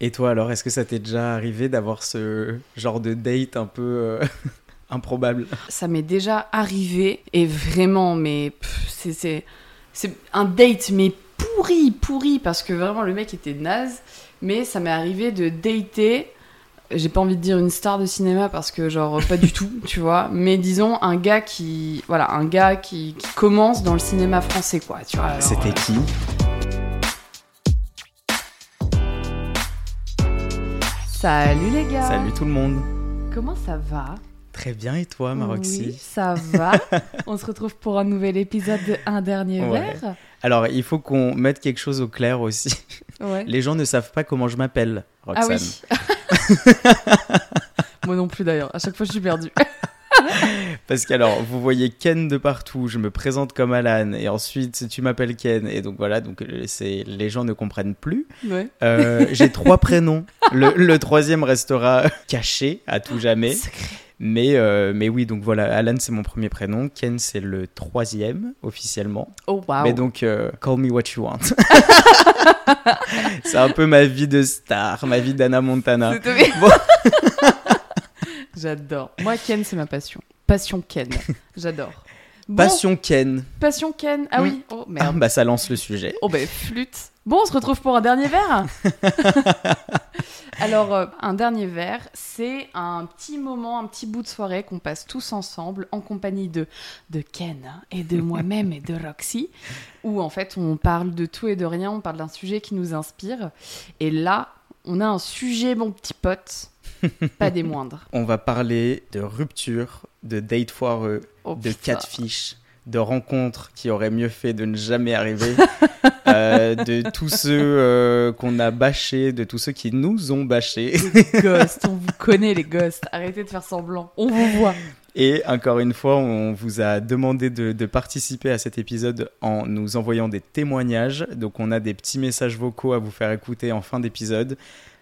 Et toi alors, est-ce que ça t'est déjà arrivé d'avoir ce genre de date un peu euh, improbable? Ça m'est déjà arrivé et vraiment, mais c'est- c'est c'est un date, mais pourri, pourri, parce que vraiment le mec était naze. Mais ça m'est arrivé de dater. J'ai pas envie de dire une star de cinéma parce que genre pas du tout, tu vois. Mais disons un gars qui, voilà, un gars qui, qui commence dans le cinéma français, quoi. Tu vois. C'était euh, qui? Salut les gars. Salut tout le monde. Comment ça va? Très bien et toi Maroxy? Oui, ça va. On se retrouve pour un nouvel épisode de Un dernier Ouais. verre. Alors il faut qu'on mette quelque chose au clair aussi. Ouais. Les gens ne savent pas comment je m'appelle, Ah Roxane. oui. Moi non plus d'ailleurs. À chaque fois, je suis perdue. Parce qu'alors, vous voyez Ken de partout, je me présente comme Alan, et ensuite tu m'appelles Ken, et donc voilà, donc euh, c'est les gens ne comprennent plus. Ouais. Euh, J'ai trois prénoms. Le, le troisième restera caché à tout jamais. Secret. Mais, euh, mais oui, donc voilà, Alan c'est mon premier prénom, Ken c'est le troisième officiellement. Oh waouh. Mais donc, euh, call me what you want. c'est un peu ma vie de star, ma vie d'Anna Montana. Bon. J'adore. Moi, Ken, c'est ma passion. Passion Ken. J'adore. Bon, Passion Ken. Passion Ken. Ah oui. Oh Ah, merde. bah ça lance le sujet. Oh ben flûte. Bon, on se retrouve pour un dernier verre. Alors, euh, un dernier verre, c'est un petit moment, un petit bout de soirée qu'on passe tous ensemble en compagnie de, de Ken et de moi-même et de Roxy, où en fait on parle de tout et de rien, on parle d'un sujet qui nous inspire. Et là, on a un sujet, mon petit pote, pas des moindres. On va parler de rupture, de date foireux, Oh, de catfish, de rencontres qui auraient mieux fait de ne jamais arriver, euh, de tous ceux euh, qu'on a bâchés, de tous ceux qui nous ont bâchés. Ghost, on vous connaît les ghosts. Arrêtez de faire semblant. On vous voit. Et encore une fois, on vous a demandé de, de participer à cet épisode en nous envoyant des témoignages. Donc on a des petits messages vocaux à vous faire écouter en fin d'épisode.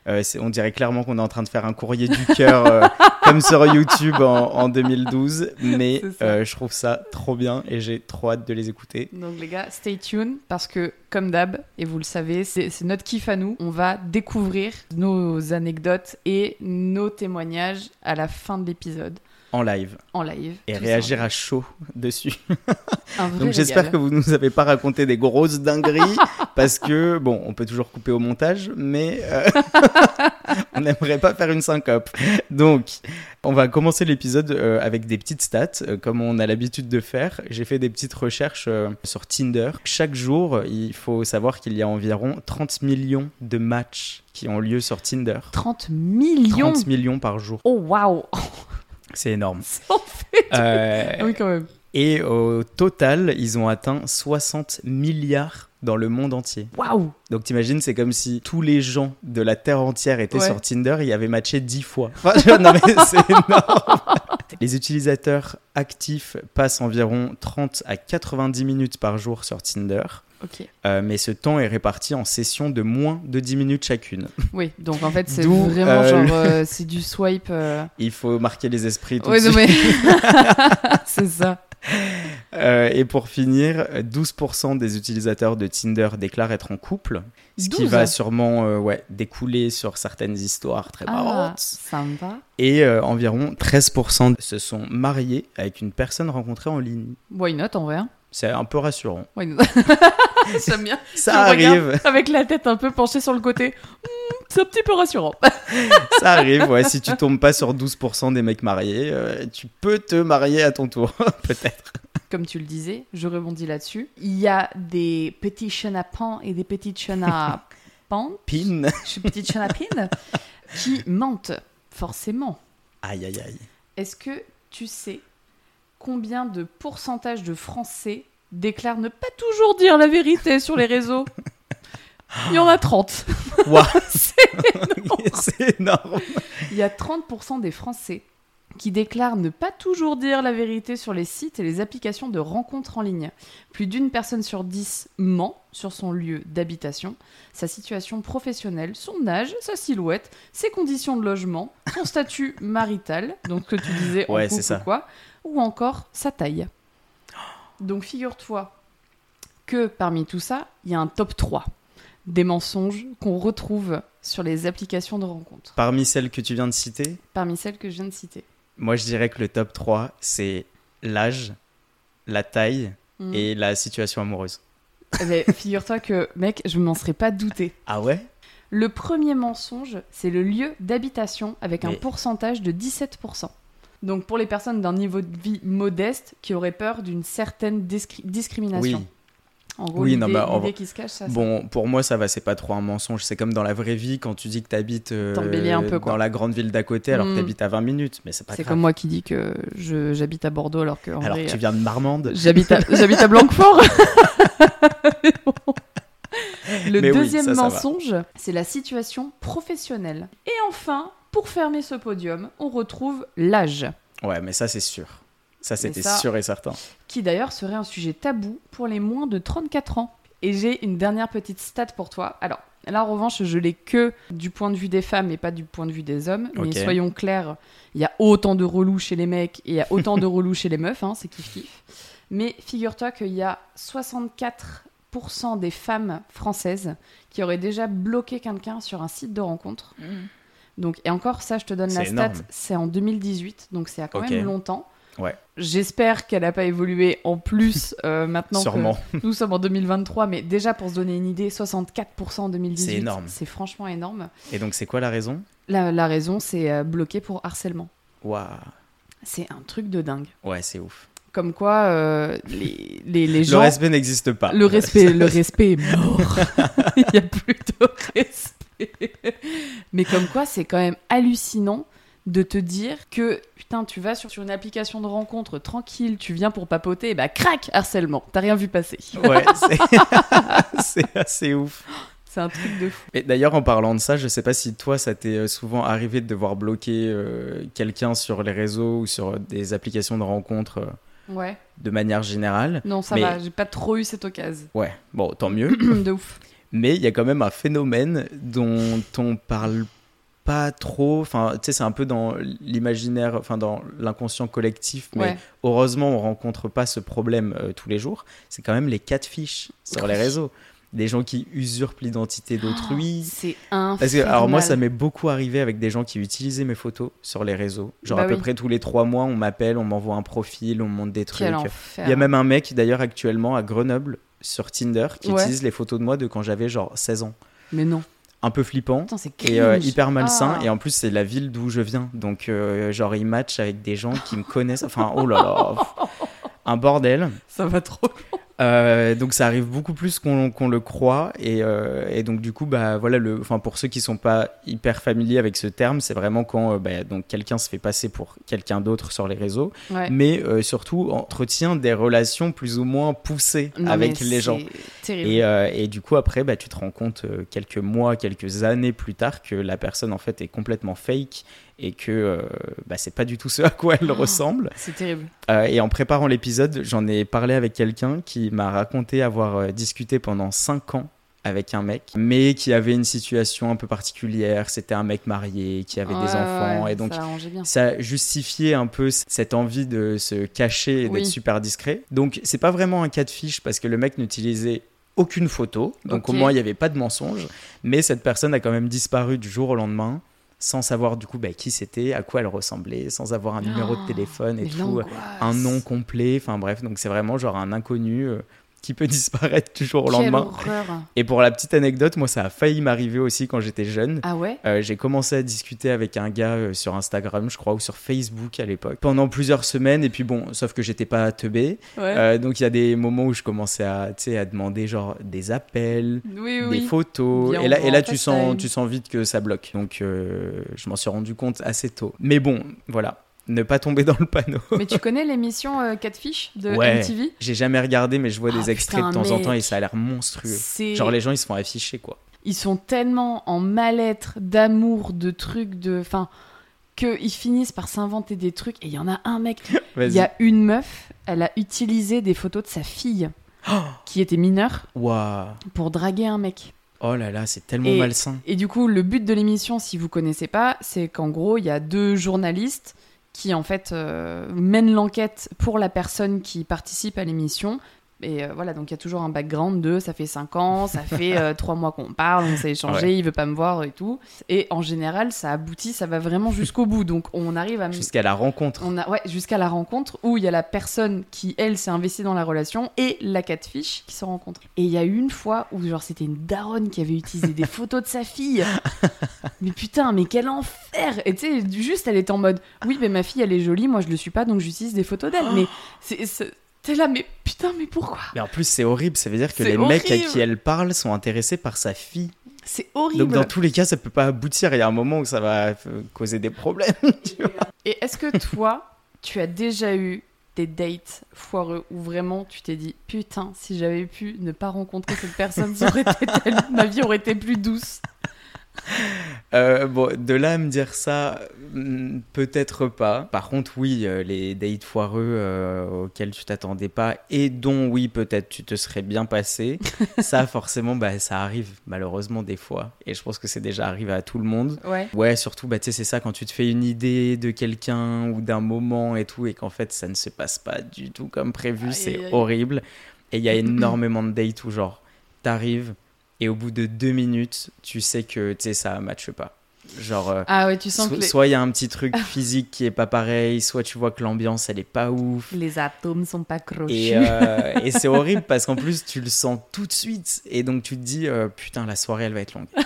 Euh, on dirait clairement qu'on est en train de faire un courrier du cœur euh, comme sur YouTube en, en 2012. Mais euh, je trouve ça trop bien et j'ai trop hâte de les écouter. Donc les gars, stay tuned parce que comme d'hab, et vous le savez, c'est notre kiff à nous. On va découvrir nos anecdotes et nos témoignages à la fin de l'épisode En live en live. et réagir à chaud dessus. Donc j'espère que vous nous avez pas raconté des grosses dingueries parce que bon, on peut toujours couper au montage, mais euh, on n'aimerait pas faire une syncope. Donc on va commencer l'épisode euh, avec des petites stats, euh, comme on a l'habitude de faire. J'ai fait des petites recherches sur Tinder. Chaque jour, il faut savoir qu'il y a environ 30 millions de matchs qui ont lieu sur Tinder. 30 millions? 30 millions par jour, Oh waouh. C'est énorme. En fait. Euh, Ah oui quand même. Et au total, ils ont atteint 60 milliards dans le monde entier. Waouh. Donc t'imagines, c'est comme si tous les gens de la Terre entière étaient Ouais. sur Tinder et y avaient matché 10 fois. Enfin, non mais c'est énorme. Les utilisateurs actifs passent environ 30 à 90 minutes par jour sur Tinder. Euh, mais ce temps est réparti en sessions de moins de 10 minutes chacune. Oui, donc en fait c'est vraiment euh, genre euh, c'est du swipe. Il faut marquer les esprits tout Ouais, de mais c'est ça. Et pour finir, 12% des utilisateurs de Tinder déclarent être en couple, ce qui 12. va sûrement ouais, découler sur certaines histoires très Ah, marrantes. sympa. Et environ 13% se sont mariés avec une personne rencontrée en ligne. Why not en vrai hein C'est un peu rassurant. Not J'aime bien. Ça arrive, Avec la tête un peu penchée sur le côté. Hmm, c'est un petit peu rassurant. ça arrive. Ouais, si tu tombes pas sur 12% des mecs mariés, euh, tu peux te marier à ton tour, peut-être. Comme tu le disais, je rebondis là-dessus. Il y a des petits chenapans et des petites chenapan. Pin. Je suis petite chenapine. qui mentent, forcément. Aïe, aïe, aïe. Est-ce que tu sais combien de pourcentage de Français déclarent ne pas toujours dire la vérité sur les réseaux? Il y en a 30. Waouh, C'est énorme. Il y a 30% des Français qui déclarent ne pas toujours dire la vérité sur les sites et les applications de rencontres en ligne. Plus d'une personne sur dix ment sur son lieu d'habitation, sa situation professionnelle, son âge, sa silhouette, ses conditions de logement, son statut marital, donc ce que tu disais en Ouais, couple c'est ça. ou quoi, ou encore sa taille. Donc figure-toi que parmi tout ça, il y a un top 3 des mensonges qu'on retrouve sur les applications de rencontres, Parmi celles que tu viens de citer, parmi celles que je viens de citer. moi je dirais que le top 3, c'est l'âge, la taille Mm. et la situation amoureuse. Eh ben, Figure-toi que, mec, je m'en serais pas douté. Ah ouais? Le premier mensonge, c'est le lieu d'habitation avec un Mais- pourcentage de 17%. Donc pour les personnes d'un niveau de vie modeste qui auraient peur d'une certaine discri- discrimination. Oui. En gros, Oui, non, bah, en qui se cache, ça, ça. Bon, pour moi, ça va, c'est pas trop un mensonge. C'est comme dans la vraie vie quand tu dis que t'habites euh, quoi. dans la grande ville d'à côté alors Mm. que t'habites à 20 minutes. Mais c'est pas C'est comme moi qui dis que j'habite à Bordeaux alors que en alors vrai, que tu viens de Marmande. J'habite à, à Blanquefort. Bon. Le Mais deuxième ça mensonge, c'est la situation professionnelle. Et enfin, pour fermer ce podium, on retrouve l'âge, Ouais, mais ça, c'est sûr. Ça, c'était sûr et certain. qui d'ailleurs serait un sujet tabou pour les moins de 34 ans. Et j'ai une dernière petite stat pour toi. Alors, là, en revanche, je l'ai que du point de vue des femmes et pas du point de vue des hommes. Mais soyons clairs, il y a autant de relous chez les mecs et il y a autant de relous chez les meufs, hein, c'est kiff-kiff. Mais figure-toi qu'il y a 64% des femmes françaises qui auraient déjà bloqué quelqu'un sur un site de rencontre. Donc, et encore, ça, je te donne la stat, c'est en 2018, donc c'est à quand même longtemps. Ouais. J'espère qu'elle n'a pas évolué en plus euh, maintenant Sûrement. que nous sommes en 2023, mais déjà pour se donner une idée, 64% en 2018, C'est énorme. c'est franchement énorme. Et donc, c'est quoi la raison? La, la raison, c'est euh, bloqué pour harcèlement. Waouh. C'est un truc de dingue. Ouais, c'est ouf. Comme quoi, euh, les, les, les Le gens... respect n'existe pas. Le respect, le respect est mort. Il n'y a plus de respect. Mais comme quoi, c'est quand même hallucinant de te dire que putain, tu vas sur, sur une application de rencontre tranquille, tu viens pour papoter, et bah crac, harcèlement. T'as rien vu passer. Ouais, c'est- assez ouf. C'est un truc de fou. Et d'ailleurs, en parlant de ça, je sais pas si toi, ça t'est euh, souvent arrivé de devoir bloquer euh, quelqu'un sur les réseaux ou sur des applications de rencontres euh, Ouais. de manière générale. Non, ça Mais- va, j'ai pas trop eu cette occasion. Ouais, bon, tant mieux. de ouf. Mais il y a quand même un phénomène dont on parle pas trop. Enfin, tu sais, c'est un peu dans l'imaginaire, enfin, dans l'inconscient collectif. Mais Ouais. heureusement, on rencontre pas ce problème euh, tous les jours. C'est quand même les catfish sur les réseaux. Des gens qui usurpent l'identité d'autrui. C'est un. Parce que, alors moi, ça m'est beaucoup arrivé avec des gens qui utilisaient mes photos sur les réseaux. Genre Bah à peu près tous les trois mois, on m'appelle, on m'envoie un profil, on me montre des trucs. Il y a même un mec d'ailleurs actuellement à Grenoble sur Tinder qui Ouais. utilise les photos de moi de quand j'avais genre 16 ans. Mais non. Un peu flippant. C'est Et euh, hyper malsain, Ah. et en plus c'est la ville d'où je viens, donc euh, genre il match avec des gens qui me connaissent, enfin oh là là, un bordel. Ça va trop. Euh, donc ça arrive beaucoup plus qu'on le croit. Et, euh, et donc du coup bah voilà le enfin pour ceux qui sont pas hyper familiers avec ce terme c'est vraiment quand euh, bah, donc quelqu'un se fait passer pour quelqu'un d'autre sur les réseaux. Ouais. mais surtout entretient des relations plus ou moins poussées Non, avec les gens. et, et du coup après bah tu te rends compte quelques mois quelques années plus tard que la personne en fait est complètement fake et que euh, bah, c'est pas du tout ce à quoi elle Oh. ressemble C'est terrible. euh, et en préparant l'épisode, j'en ai parlé avec quelqu'un qui m'a raconté avoir euh, discuté pendant 5 ans avec un mec, mais qui avait une situation un peu particulière. C'était un mec marié, qui avait des enfants, ouais, et donc Ça justifiait un peu cette envie de se cacher et Oui. d'être super discret. Donc c'est pas vraiment un cas de fiche parce que le mec n'utilisait aucune photo, donc au moins il n'y avait pas de mensonge, mais cette personne a quand même disparu du jour au lendemain sans savoir du coup bah, qui c'était, à quoi elle ressemblait, sans avoir un numéro de Oh, téléphone et tout l'angoisse. un nom complet, enfin bref, donc c'est vraiment genre un inconnu euh, qui peut disparaître du jour au Quelle lendemain. horreur. Et pour la petite anecdote, moi ça a failli m'arriver aussi quand j'étais jeune. Ah ouais? Euh, j'ai commencé à discuter avec un gars euh, sur Instagram, je crois, ou sur Facebook à l'époque, pendant plusieurs semaines. Et puis bon, sauf que j'étais pas teubé. Ouais. Euh, donc il y a des moments où je commençais à, à demander genre des appels, oui, des photos. Et là, et là tu, sens, tu sens vite que ça bloque. Donc je m'en suis rendu compte assez tôt. Mais bon, voilà, ne pas tomber dans le panneau. Mais tu connais l'émission euh, Catfish de Ouais. MTV J'ai jamais regardé, mais je vois Ah, des extraits putain, de temps en temps et ça a l'air monstrueux. Genre les gens ils se font afficher quoi. ils sont tellement en mal-être, d'amour, de trucs, de enfin qu'ils finissent par s'inventer des trucs. Et il y en a un mec. Il y a une meuf, elle a utilisé des photos de sa fille qui était mineure pour draguer un mec. Oh là là, c'est tellement Et- malsain. Et du coup, le but de l'émission, si vous connaissez pas, c'est qu'en gros, il y a deux journalistes qui en fait euh, mènent l'enquête pour la personne qui participe à l'émission Et euh, voilà, donc il y a toujours un background de ça fait 5 ans, ça fait 3 mois qu'on parle, on s'est échangé, il veut pas me voir et tout. Et en général, ça aboutit, ça va vraiment jusqu'au bout. Donc on arrive à. Jusqu'à la rencontre. On a, ouais, jusqu'à la rencontre où il y a la personne qui, elle, s'est investie dans la relation et la catfish qui se rencontrent. Et il y a eu une fois où, genre, c'était une daronne qui avait utilisé des photos de sa fille. mais putain, mais quel enfer Et tu sais, juste, elle était en mode Oui, mais ma fille, elle est jolie, moi je le suis pas, donc j'utilise des photos d'elle. mais c'est. T'es là, mais putain, mais pourquoi? Mais en plus, c'est horrible. Ça veut dire que les mecs à qui elle parle sont intéressés par sa fille. C'est horrible. Donc, dans tous les cas, ça peut pas aboutir. Il y a un moment où ça va euh, causer des problèmes. tu vois. Et est-ce que toi, tu as déjà eu des dates foireux où vraiment tu t'es dit putain, si j'avais pu ne pas rencontrer cette personne, ça aurait été tel- ma vie aurait été plus douce? Euh, bon, de là à me dire ça, hmm, peut-être pas. Par contre, oui, euh, les dates foireux euh, auxquels tu t'attendais pas et dont, oui, peut-être tu te serais bien passé, ça, forcément, bah, ça arrive malheureusement des fois. Et je pense que c'est déjà arrivé à tout le monde. Ouais. Ouais, surtout, bah, tu sais, c'est ça quand tu te fais une idée de quelqu'un ou d'un moment et tout, et qu'en fait, ça ne se passe pas du tout comme prévu, c'est horrible. Et il y a énormément de dates où, genre, t'arrives et au bout de deux minutes, tu sais que, tu sais, ça matche pas. Genre, euh, Ah ouais, tu sens so- que les, soit il y a un petit truc physique qui est pas pareil, soit tu vois que l'ambiance, elle est pas ouf. les atomes sont pas crochus. Et, euh, et c'est horrible parce qu'en plus tu le sens tout de suite et donc tu te dis euh, putain la soirée elle va être longue.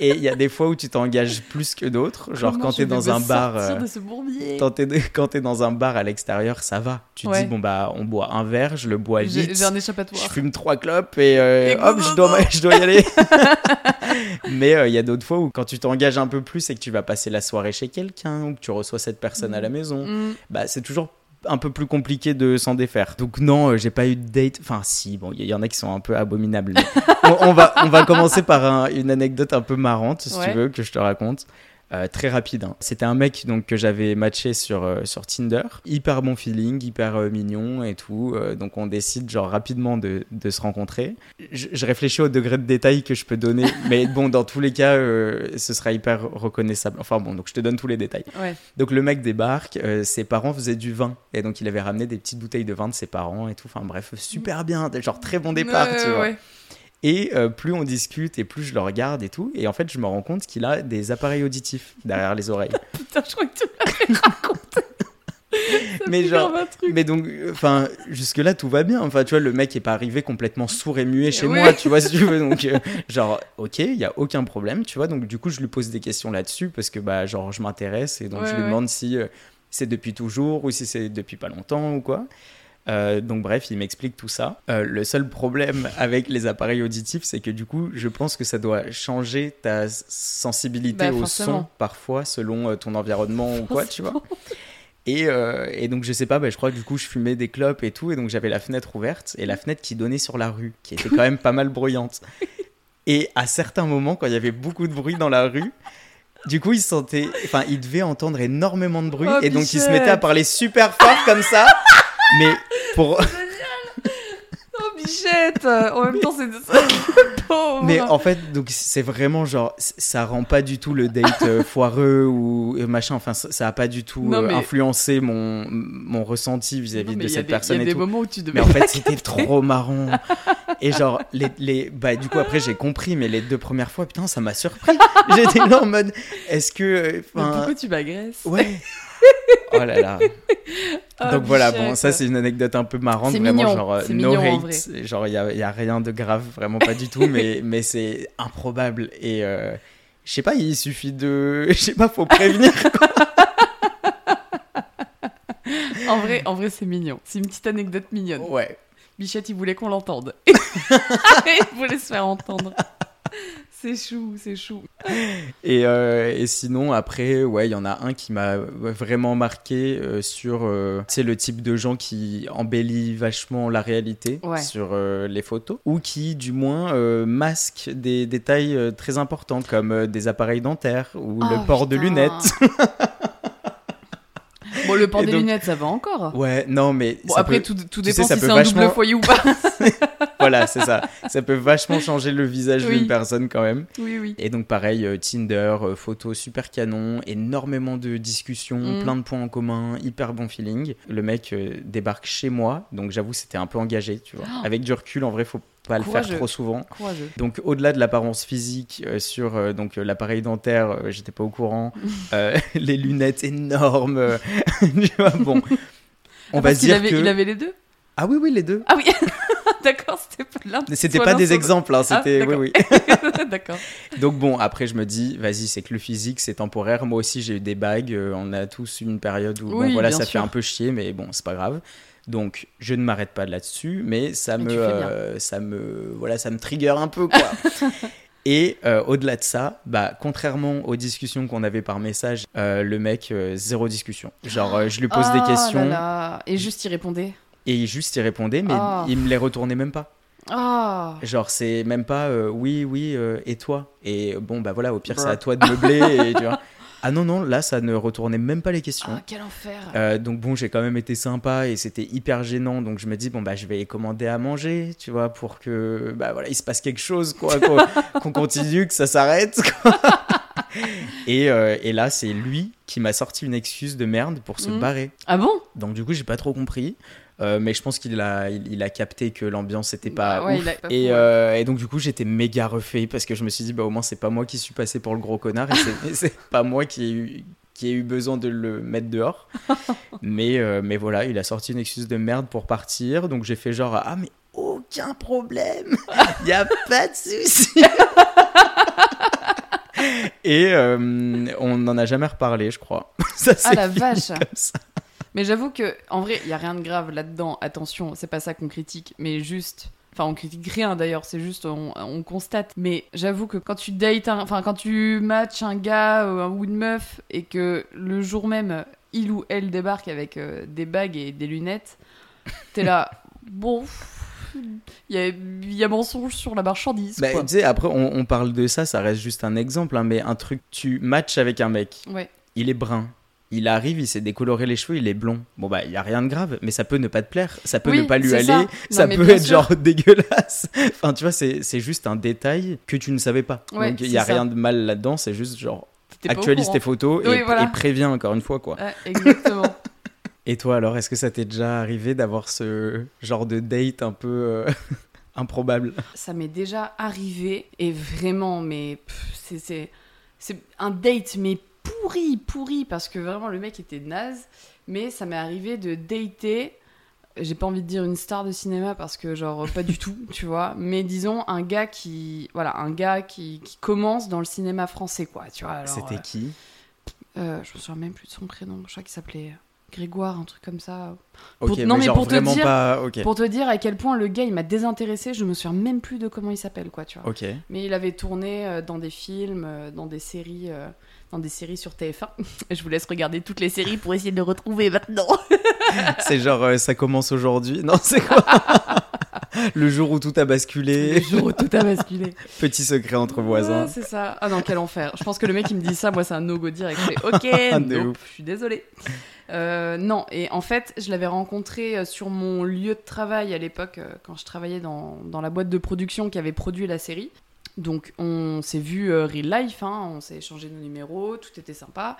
et il y a des fois où tu t'engages plus que d'autres, genre Comment quand je t'es dans un bar, euh, de quand t'es quand t'es dans un bar à l'extérieur ça va. Tu te dis bon bah on boit un verre, je le bois vite. j'ai un Je échappatoire. fume trois clopes et, euh, Et hop, go, je go, dois, je dois y aller. Mais euh, il y a d'autres fois où quand tu t'engages un peu plus et que tu vas passer la soirée chez quelqu'un ou que tu reçois cette personne à la maison, Mm. bah, c'est toujours un peu plus compliqué de s'en défaire. Donc non, euh, j'ai pas eu de date. Enfin si, bon, il y, y en a qui sont un peu abominables. on, on va, on va commencer par un- une anecdote un peu marrante, si Ouais. tu veux, que je te raconte. Euh, très rapide. hein. C'était un mec donc que j'avais matché sur euh, sur Tinder. Hyper bon feeling, hyper euh, mignon et tout. Donc on décide genre rapidement de, de se rencontrer. Je, je réfléchis au degré de détail que je peux donner, mais bon dans tous les cas ce sera hyper reconnaissable. Enfin bon donc je te donne tous les détails. Ouais. Donc le mec débarque, ses parents faisaient du vin et donc il avait ramené des petites bouteilles de vin de ses parents et tout. Enfin bref, super bien, genre très bon départ, tu vois. ouais. Et euh, plus on discute et plus je le regarde et tout, et en fait je me rends compte qu'il a des appareils auditifs derrière les oreilles. Putain, je crois que tu m'avais raconté. Mais genre- truc. Mais donc, enfin, jusque là tout va bien. Enfin, tu vois, le mec est pas arrivé complètement sourd et muet chez Oui. moi, tu vois, si tu veux. Donc, euh, genre, ok, il y a aucun problème, tu vois. Donc, du coup, je lui pose des questions là-dessus parce que, bah, genre, je m'intéresse et donc Ouais, je lui ouais. demande si euh, c'est depuis toujours ou si c'est depuis pas longtemps ou quoi. Euh, donc bref, il m'explique tout ça. Euh, le seul problème avec les appareils auditifs, c'est que du coup, je pense que ça doit changer ta sensibilité Bah, au son parfois selon euh, ton environnement ou quoi, tu vois. Et, euh, et donc je sais pas, bah, je crois que du coup je fumais des clopes et tout, et donc j'avais la fenêtre ouverte et la fenêtre qui donnait sur la rue, qui était quand même pas mal bruyante. Et à certains moments, quand il y avait beaucoup de bruit dans la rue, du coup il sentait, enfin il devait entendre énormément de bruit, Oh, et donc il se Bichette. mettait à parler super fort comme ça, mais pour, Oh, bichette En même temps, c'est pauvre. mais en fait donc c'est vraiment genre ça rend pas du tout le date euh, foireux ou machin, enfin ça, ça a pas du tout Non, euh, influencé mon mon ressenti vis-à-vis de cette des- Il personne y a et des tout. moments où tu devais Mais en fait, c'était trop marrant. Et genre, les, les, bah, du coup, après, j'ai compris, mais les deux premières fois, putain, ça m'a surpris. J'étais là en mode, est-ce que. euh, pourquoi tu m'agresses? ouais. Oh là là. Oh, Donc voilà, bon, ça, c'est une anecdote un peu marrante. Vraiment, mignon, genre, euh, no mignon, hate. Genre, il n'y a, y a rien de grave, vraiment pas du tout, mais, mais c'est improbable. Et. euh, je sais pas, il suffit de. Je sais pas, faut prévenir. En vrai, en vrai c'est mignon. C'est une petite anecdote mignonne. Ouais. Bichette, il voulait qu'on l'entende. il voulait se faire entendre. C'est chou, c'est chou. Et, euh, et sinon, après, ouais, il y en a un qui m'a vraiment marqué euh, sur euh, sais, le type de gens qui embellit vachement la réalité Ouais. sur les photos, ou qui, du moins, masquent des détails très importants, comme des appareils dentaires ou Oh, le port de lunettes. Bon, le port des donc- lunettes, ça va encore. Ouais, non, mais Bon, ça après, peut- tout, tout tu sais, dépend ça si c'est un double foyer ou pas. voilà, c'est ça. Ça peut vachement changer le visage Oui. d'une personne quand même. oui, oui. Et donc pareil, euh, Tinder, euh, photos super canon, énormément de discussions, Mm. plein de points en commun, hyper bon feeling. Le mec euh, débarque chez moi, donc j'avoue c'était un peu engagé, tu vois. Oh. Avec du recul, en vrai, faut pas le faire trop souvent. Courageux. Donc au-delà de l'apparence physique euh, sur euh, donc euh, l'appareil dentaire, j'étais pas au courant. Les lunettes énormes, tu vois. Bon, on Ah, va se qu'il dire avait, que il avait les deux? Ah oui oui les deux. Ah oui D'accord, c'était pas l'un. C'était pas des exemples, hein, Ah, c'était oui oui. D'accord. Donc bon, après je me dis, vas-y, c'est que le physique c'est temporaire. Moi aussi j'ai eu des bagues. on a tous une période où bon, voilà, ça sûr. fait un peu chier, mais bon, c'est pas grave. Donc je ne m'arrête pas là-dessus, mais ça Mais me, euh, ça me, voilà, ça me trigger un peu quoi. Et euh, au-delà de ça, bah, contrairement aux discussions qu'on avait par message, euh, le mec, zéro discussion. Genre, je lui pose des Ah questions là là. Et juste y répondait. et il juste il répondait, mais Ah. il me les retournait même pas. Ah Genre, c'est même pas euh, oui, oui, euh, et toi? Et bon, bah voilà, au pire, c'est à toi de meubler. et, tu vois. Ah non, non, là, ça ne retournait même pas les questions. Ah, quel enfer Euh, donc bon, j'ai quand même été sympa et c'était hyper gênant. Donc je me dis bon bah je vais commander à manger, tu vois, pour que bah voilà il se passe quelque chose quoi, qu'on continue, que ça s'arrête. et, euh, et là c'est lui qui m'a sorti une excuse de merde pour se Mhm. barrer. Ah bon? Donc du coup j'ai pas trop compris, Euh, mais je pense qu'il a il, il a capté que l'ambiance était pas Bah ouais, ouf. il a pas Et, euh, et donc du coup j'étais méga refait parce que je me suis dit bah au moins c'est pas moi qui suis passé pour le gros connard et c'est- pas moi qui ai eu qui ai eu besoin de le mettre dehors. mais euh, mais voilà il a sorti une excuse de merde pour partir donc j'ai fait genre ah mais aucun problème y a pas de souci. Et euh, on n'en a jamais reparlé, je crois. Ça, Ah la vache ça. Mais j'avoue que, en vrai, il y a rien de grave là-dedans. Attention, c'est pas ça qu'on critique, mais juste. Enfin, on critique rien d'ailleurs, c'est juste on, on constate. Mais j'avoue que quand tu dates, un- enfin quand tu matches un gars ou une meuf et que le jour même il ou elle débarque avec euh, des bagues et des lunettes, t'es là, bon, il y a, il y a mensonge sur la marchandise. Bah, tu sais, après, on, on parle de ça, ça reste juste un exemple, hein, mais un truc, tu matches avec un mec, Ouais. il est brun. Il arrive, il s'est décoloré les cheveux, il est blond. Bon bah, il y a rien de grave, mais ça peut ne pas te plaire, ça peut Oui, ne pas lui aller, ça. Non, peut être sûr. genre dégueulasse. enfin, tu vois, c'est juste un détail que tu ne savais pas. Ouais, Donc il y a ça. rien de mal là-dedans, c'est juste genre actualise tes photos Oui, et, voilà. et préviens encore une fois quoi. Exactement. Et toi alors, est-ce que ça t'est déjà arrivé d'avoir ce genre de date un peu euh, improbable? Ça m'est déjà arrivé et vraiment mais c'est c'est un date mais pourri pourri parce que vraiment le mec était naze. Mais ça m'est arrivé de dater j'ai pas envie de dire une star de cinéma parce que genre pas du tout tu vois. Mais disons un gars qui voilà un gars qui, qui commence dans le cinéma français quoi tu vois C'était euh, qui? euh, je me souviens même plus de son prénom. Je crois qu'il s'appelait Grégoire un truc comme ça. Ok, pour- non, mais pour te dire- pas. Pour te dire à quel point le gars il m'a désintéressé je me souviens même plus de comment il s'appelle quoi tu vois. Mais il avait tourné euh, dans des films, dans des séries, dans des séries sur TF1. Je vous laisse regarder toutes les séries pour essayer de le retrouver maintenant. C'est genre euh, ça commence aujourd'hui. Non, c'est quoi Le jour où tout a basculé. Le jour où tout a basculé. Petit secret entre voisins. Ouais, c'est ça. Ah non, quel enfer. Je pense que le mec il me dit ça, moi c'est un no-go direct. Je fais ok, De nope, je suis désolée. Euh, non, et en fait, je l'avais rencontré euh, sur mon lieu de travail à l'époque, quand je travaillais dans, dans la boîte de production qui avait produit la série. Donc on s'est vu euh, real life, hein, on s'est échangé nos numéros, tout était sympa.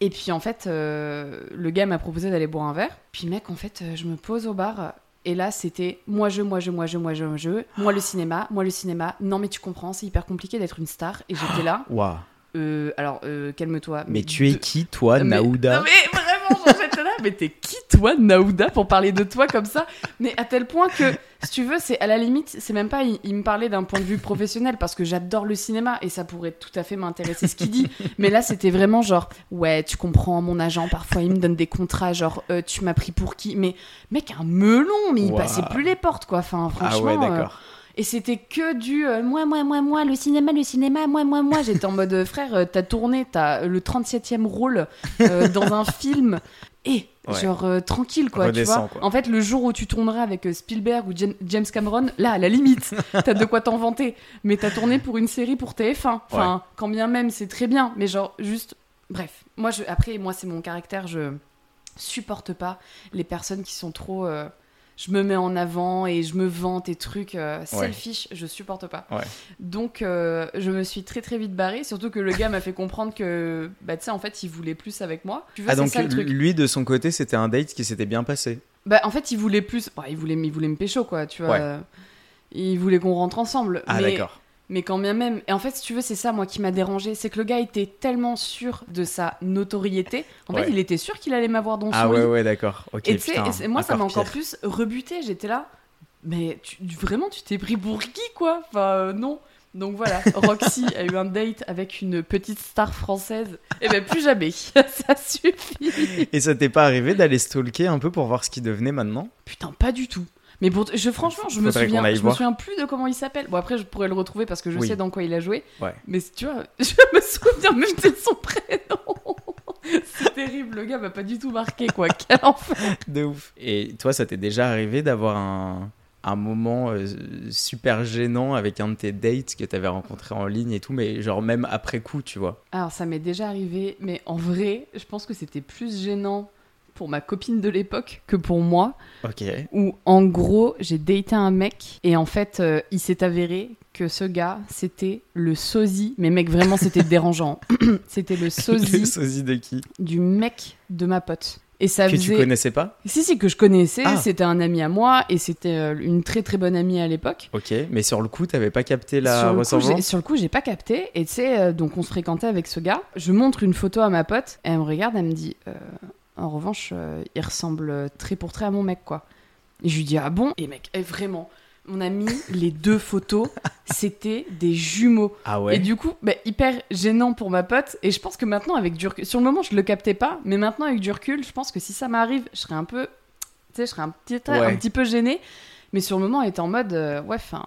Et puis en fait, euh, le gars m'a proposé d'aller boire un verre. Puis mec, en fait, euh, je me pose au bar. Et là, c'était moi je, moi je, moi je, moi je, moi je, moi le cinéma, moi le cinéma. Non mais tu comprends, c'est hyper compliqué d'être une star. Et j'étais là. Waouh. Euh, alors, calme-toi. Mais tu es qui, toi, mais- Naouda? Non mais vraiment. Mais t'es qui toi, Naouda, pour parler de toi comme ça? Mais à tel point que, si tu veux, c'est à la limite, c'est même pas. Il, il me parlait d'un point de vue professionnel parce que j'adore le cinéma et ça pourrait tout à fait m'intéresser ce qu'il dit. Mais là, c'était vraiment genre, ouais, tu comprends, mon agent parfois il me donne des contrats, genre, euh, tu m'as pris pour qui? Mais mec, un melon, mais il passait plus les portes quoi. Enfin, Ah franchement. ouais, euh, d'accord. et c'était que du euh, moi, moi, moi, moi, le cinéma, le cinéma, moi, moi, moi. J'étais en mode frère, t'as tourné, t'as le 37e rôle euh, dans un film. Et Ouais. genre euh, tranquille quoi, tu vois. quoi. En fait, le jour où tu tourneras avec euh, Spielberg ou Jen- James Cameron, là, à la limite, t'as de quoi t'en vanter. Mais t'as tourné pour une série pour TF1. Enfin, quand bien même, c'est très bien. Mais genre, juste, bref. Moi, je, après, moi, c'est mon caractère. Je, supporte pas les personnes qui sont trop. euh, je me mets en avant et je me vante et trucs euh, selfish, je supporte pas. Ouais. Donc euh, je me suis très très vite barrée, surtout que le gars m'a fait comprendre que bah tu sais en fait il voulait plus avec moi. Tu Ah donc ça le truc. lui de son côté c'était un date qui s'était bien passé. Bah en fait il voulait plus, bah, il voulait il voulait me pécho quoi, tu vois. Ouais. Il voulait qu'on rentre ensemble. Ah d'accord. Mais quand bien même, et en fait si tu veux c'est ça moi qui m'a dérangé, c'est que le gars était tellement sûr de sa notoriété. En Ouais. fait il était sûr qu'il allait m'avoir dans son Ah ouais lit. ouais d'accord. Ok. Et tu sais, putain, et moi, ça m'a encore plus rebuté. J'étais là, mais tu- vraiment, tu t'es pris pour qui, quoi? Enfin, euh, non. Donc voilà, Roxy a eu un date avec une petite star française. Et ben plus jamais, ça suffit. Et ça t'est pas arrivé d'aller stalker un peu pour voir ce qu'il devenait maintenant? Putain, pas du tout. Mais pour, je, franchement, je me souviens, je me souviens plus de comment il s'appelle. Bon après, je pourrais le retrouver parce que je Oui. sais dans quoi il a joué. Ouais. Mais tu vois, je me souviens même de son prénom. C'est terrible, le gars m'a pas du tout marqué, quoi. Quel enfer. De ouf. Et toi, ça t'est déjà arrivé d'avoir un, un moment euh, super gênant avec un de tes dates que t'avais rencontré en ligne et tout, mais genre même après coup, tu vois? Alors ça m'est déjà arrivé, mais en vrai, je pense que c'était plus gênant pour ma copine de l'époque que pour moi, Ok. où en gros j'ai daté un mec et en fait euh, il s'est avéré que ce gars c'était le sosie, mais mec vraiment c'était dérangeant, c'était le Le sosie sosie de qui? du mec de ma pote. Et ça Que tu faisait... connaissais pas? Si si que je connaissais, Ah. c'était un ami à moi et c'était euh, une très très bonne amie à l'époque. Ok, mais sur le coup, t'avais pas capté la sur, le coup, ressemblance? sur le coup, j'ai pas capté. Et tu sais, euh, donc on se fréquentait avec ce gars. Je montre une photo à ma pote. Elle me regarde, elle me dit euh, En revanche, euh, il ressemble euh, trait pour trait à mon mec, quoi. Et je lui dis Ah bon? Et mec, eh, vraiment, on a mis les deux photos. C'était des jumeaux. Ah ouais? Et du coup, bah, hyper gênant pour ma pote. Et je pense que maintenant, avec du recul, sur le moment, je le captais pas. Mais maintenant, avec du recul, je pense que si ça m'arrive, je serais un peu. Tu sais, je serais un petit, Ouais. un petit peu gênée. Mais sur le moment, elle était en mode euh, Ouais, enfin.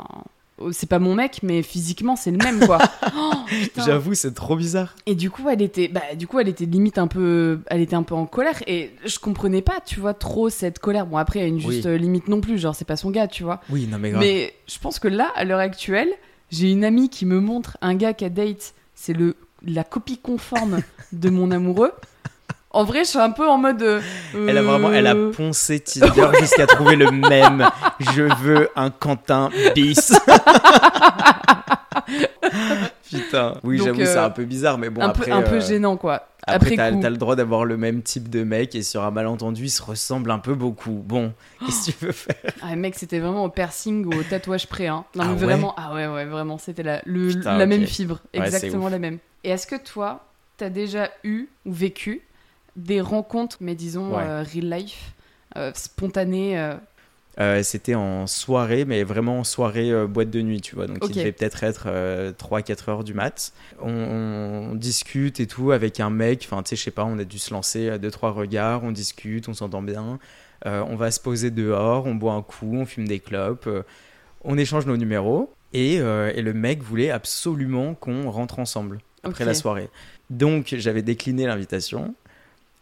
Oh, C'est pas mon mec, mais physiquement, c'est le même, quoi. Oh. J'avoue, c'est trop bizarre. Et du coup, elle était, bah, du coup, elle était limite un peu, elle était un peu en colère et je comprenais pas, tu vois, trop cette colère. Bon, après, il y a une juste Oui. limite non plus, genre c'est pas son gars, tu vois. Oui, non mais grave. Mais je pense que là, à l'heure actuelle, j'ai une amie qui me montre un gars qu'elle date, c'est le la copie conforme de mon amoureux. En vrai, je suis un peu en mode. euh, Elle a vraiment, elle a euh, poncé Tinder jusqu'à trouver le même. Je veux un Quentin bis. Putain. Oui, j'avoue, c'est euh, un peu bizarre, mais bon un après. peu, un peu euh, gênant, quoi. Après, Après t'as le droit d'avoir le même type de mec et sur un malentendu, ils se ressemblent un peu beaucoup. Bon, qu'est-ce que tu veux faire? Ah, mec, c'était vraiment au piercing ou au tatouage près. Hein. Non, Ah mais ouais? vraiment, ah ouais, ouais, vraiment, c'était la, le- Putain, la même fibre. Ouais, Exactement la même. Et est-ce que toi, t'as déjà eu ou vécu des rencontres, mais disons Ouais. euh, real life, euh, spontanées euh, Euh, C'était en soirée, mais vraiment en soirée boîte de nuit, tu vois. Donc il devait peut-être être 3-4 heures du mat. On, on discute et tout avec un mec. Enfin, tu sais, je sais pas, on a dû se lancer à 2-3 regards, on discute, on s'entend bien. On va se poser dehors, on boit un coup, on fume des clopes, on échange nos numéros. Et, euh, et le mec voulait absolument qu'on rentre ensemble après la soirée. Donc j'avais décliné l'invitation.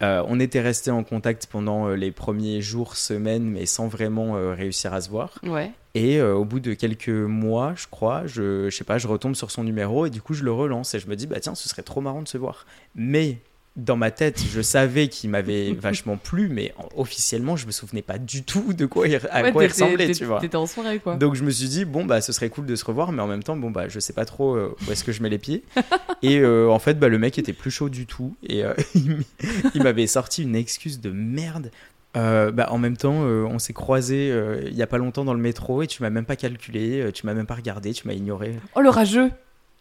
Euh, on était resté en contact pendant euh, les premiers jours, semaines, mais sans vraiment euh, réussir à se voir. Ouais. Et euh, au bout de quelques mois, je crois, je, je sais pas, je retombe sur son numéro et du coup je le relance et je me dis bah tiens, ce serait trop marrant de se voir. Mais dans ma tête, je savais qu'il m'avait vachement plu, mais en- officiellement, je me souvenais pas du tout de quoi il, à Ouais, quoi il ressemblait, tu vois. T'étais en soirée, quoi. Donc je me suis dit bon bah ce serait cool de se revoir mais en même temps bon bah je sais pas trop euh, où est-ce que je mets les pieds et euh, en fait bah le mec était plus chaud du tout et euh, il m'avait sorti une excuse de merde bah, en même temps on s'est croisés il y a pas longtemps dans le métro et tu m'as même pas calculé tu m'as même pas regardé tu m'as ignoré Oh, le rageux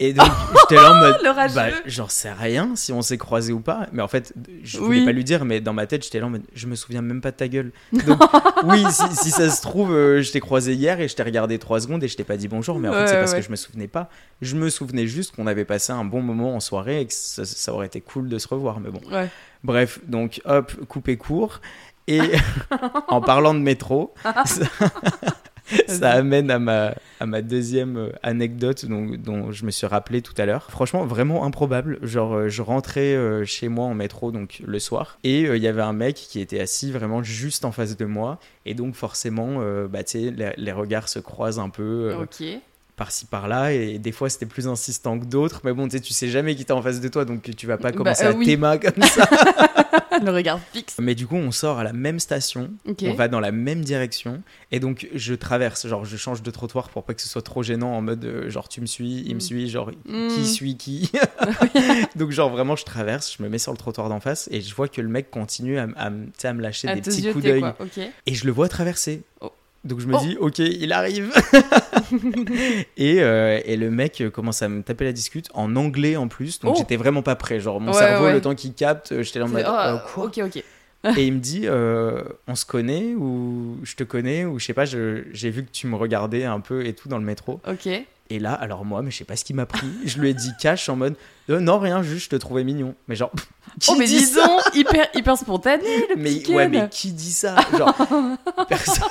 et donc j'étais là en mode bah, j'en sais rien si on s'est croisés ou pas. Mais en fait, je Oui. voulais pas lui dire, mais dans ma tête, j'étais là en mode, je me souviens même pas de ta gueule. Donc, oui, si, si ça se trouve, euh, je t'ai croisé hier et je t'ai regardé trois secondes et je t'ai pas dit bonjour. Mais en fait, Ouais, c'est parce que je me souvenais pas. Je me souvenais juste qu'on avait passé un bon moment en soirée et que ça, ça aurait été cool de se revoir. Mais bon. Ouais. Bref, donc hop, coupé court. Et en parlant de métro, ça, ça amène à ma, à ma deuxième euh, anecdote dont, dont je me suis rappelé tout à l'heure. Franchement, vraiment improbable. Genre, euh, je rentrais euh, chez moi en métro donc le soir et euh, il y avait un mec qui était assis vraiment juste en face de moi et donc forcément, euh, bah, les, les regards se croisent un peu. euh, Ok. Par-ci par-là et des fois c'était plus insistant que d'autres mais bon tu sais tu sais jamais qui t'es en face de toi donc tu vas pas Bah, commencer euh, à oui. théma comme ça le regard fixe. mais du coup on sort à la même station on va dans la même direction et donc je traverse genre je change de trottoir pour pas que ce soit trop gênant en mode euh, genre tu me suis il me Mm. suit genre Mm. qui suit qui donc genre vraiment je traverse je me mets sur le trottoir d'en face et je vois que le mec continue à, me lâcher À des petits coups d'œil et je le vois traverser. Oh. Donc je me Oh. dis, ok, il arrive. et, euh, et le mec euh, commence à me taper la discute en anglais en plus. Donc Oh. j'étais vraiment pas prêt. Genre mon Ouais, cerveau, ouais. le temps qu'il capte, euh, j'étais là en mode, Oh, quoi ok, ok. Et il me dit, euh, on se connaît ou je te connais ou je sais pas, j'ai vu que tu me regardais un peu et tout dans le métro. Ok. Et là, alors moi, mais je sais pas ce qui m'a pris. je lui ai dit cash en mode, euh, non, rien, juste je te trouvais mignon. Mais genre, qui Oh, mais dit disons, hyper, hyper spontané, le mais petit ouais, mais qui dit ça? Genre, personne.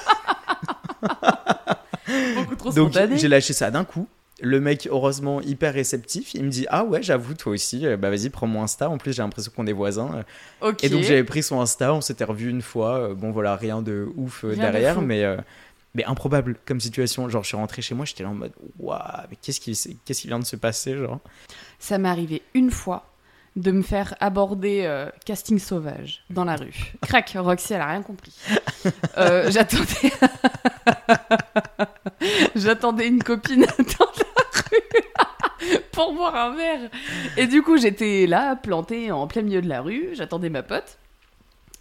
Beaucoup trop Donc spontané. j'ai lâché ça d'un coup. Le mec, heureusement, hyper réceptif, il me dit Ah ouais, j'avoue, toi aussi, euh, bah vas-y, prends mon Insta. En plus, j'ai l'impression qu'on est voisins. Ok. Et donc j'avais pris son Insta, on s'était revu une fois. Euh, Bon, voilà, rien de ouf euh, Rien derrière, mais, euh, mais improbable comme situation. Genre, je suis rentré chez moi, j'étais là en mode Waouh, mais qu'est-ce qui, qu'est-ce qui vient de se passer genre? Ça m'est arrivé une fois de me faire aborder euh, casting sauvage dans la rue. Crac, Roxy, elle a rien compris. Euh, J'attendais. J'attendais une copine dans la rue pour boire un verre. Et du coup, j'étais là, plantée en plein milieu de la rue, j'attendais ma pote.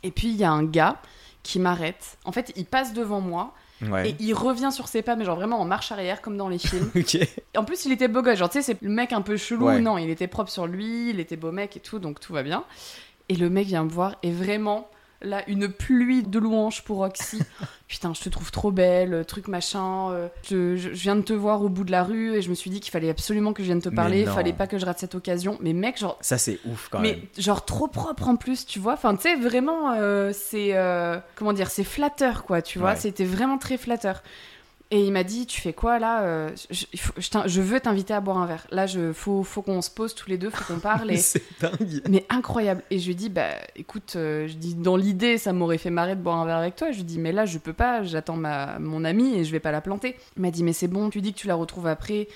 Et puis, il y a un gars qui m'arrête. En fait, il passe devant moi Ouais. et il revient sur ses pas, mais genre vraiment en marche arrière, comme dans les films. En plus, il était beau gosse. Genre, tu sais, c'est le mec un peu chelou. Ouais. Non, il était propre sur lui, il était beau mec et tout, donc tout va bien. Et le mec vient me voir et vraiment, là, une pluie de louanges pour Roxy. Putain, je te trouve trop belle, truc machin. euh, je, viens de te voir au bout de la rue et je me suis dit qu'il fallait absolument que je vienne te Mais parler. Il fallait pas que je rate cette occasion. Mais mec, genre. Ça, c'est ouf quand mais même. genre trop propre en plus, tu vois. Enfin, tu sais, vraiment, euh, c'est. euh, comment dire C'est flatteur, quoi, tu vois. Ouais. C'était vraiment très flatteur. Et il m'a dit, tu fais quoi là Euh, je, veux t'inviter à boire un verre. Là, je faut, faut qu'on se pose tous les deux, faut qu'on parle. Et... C'est dingue. Mais incroyable. Et je lui dis, bah écoute, euh, je dis, dans l'idée, ça m'aurait fait marrer de boire un verre avec toi. Je lui dis, mais là, je peux pas, j'attends ma, mon amie et je vais pas la planter. Il m'a dit, mais c'est bon, tu dis que tu la retrouves après.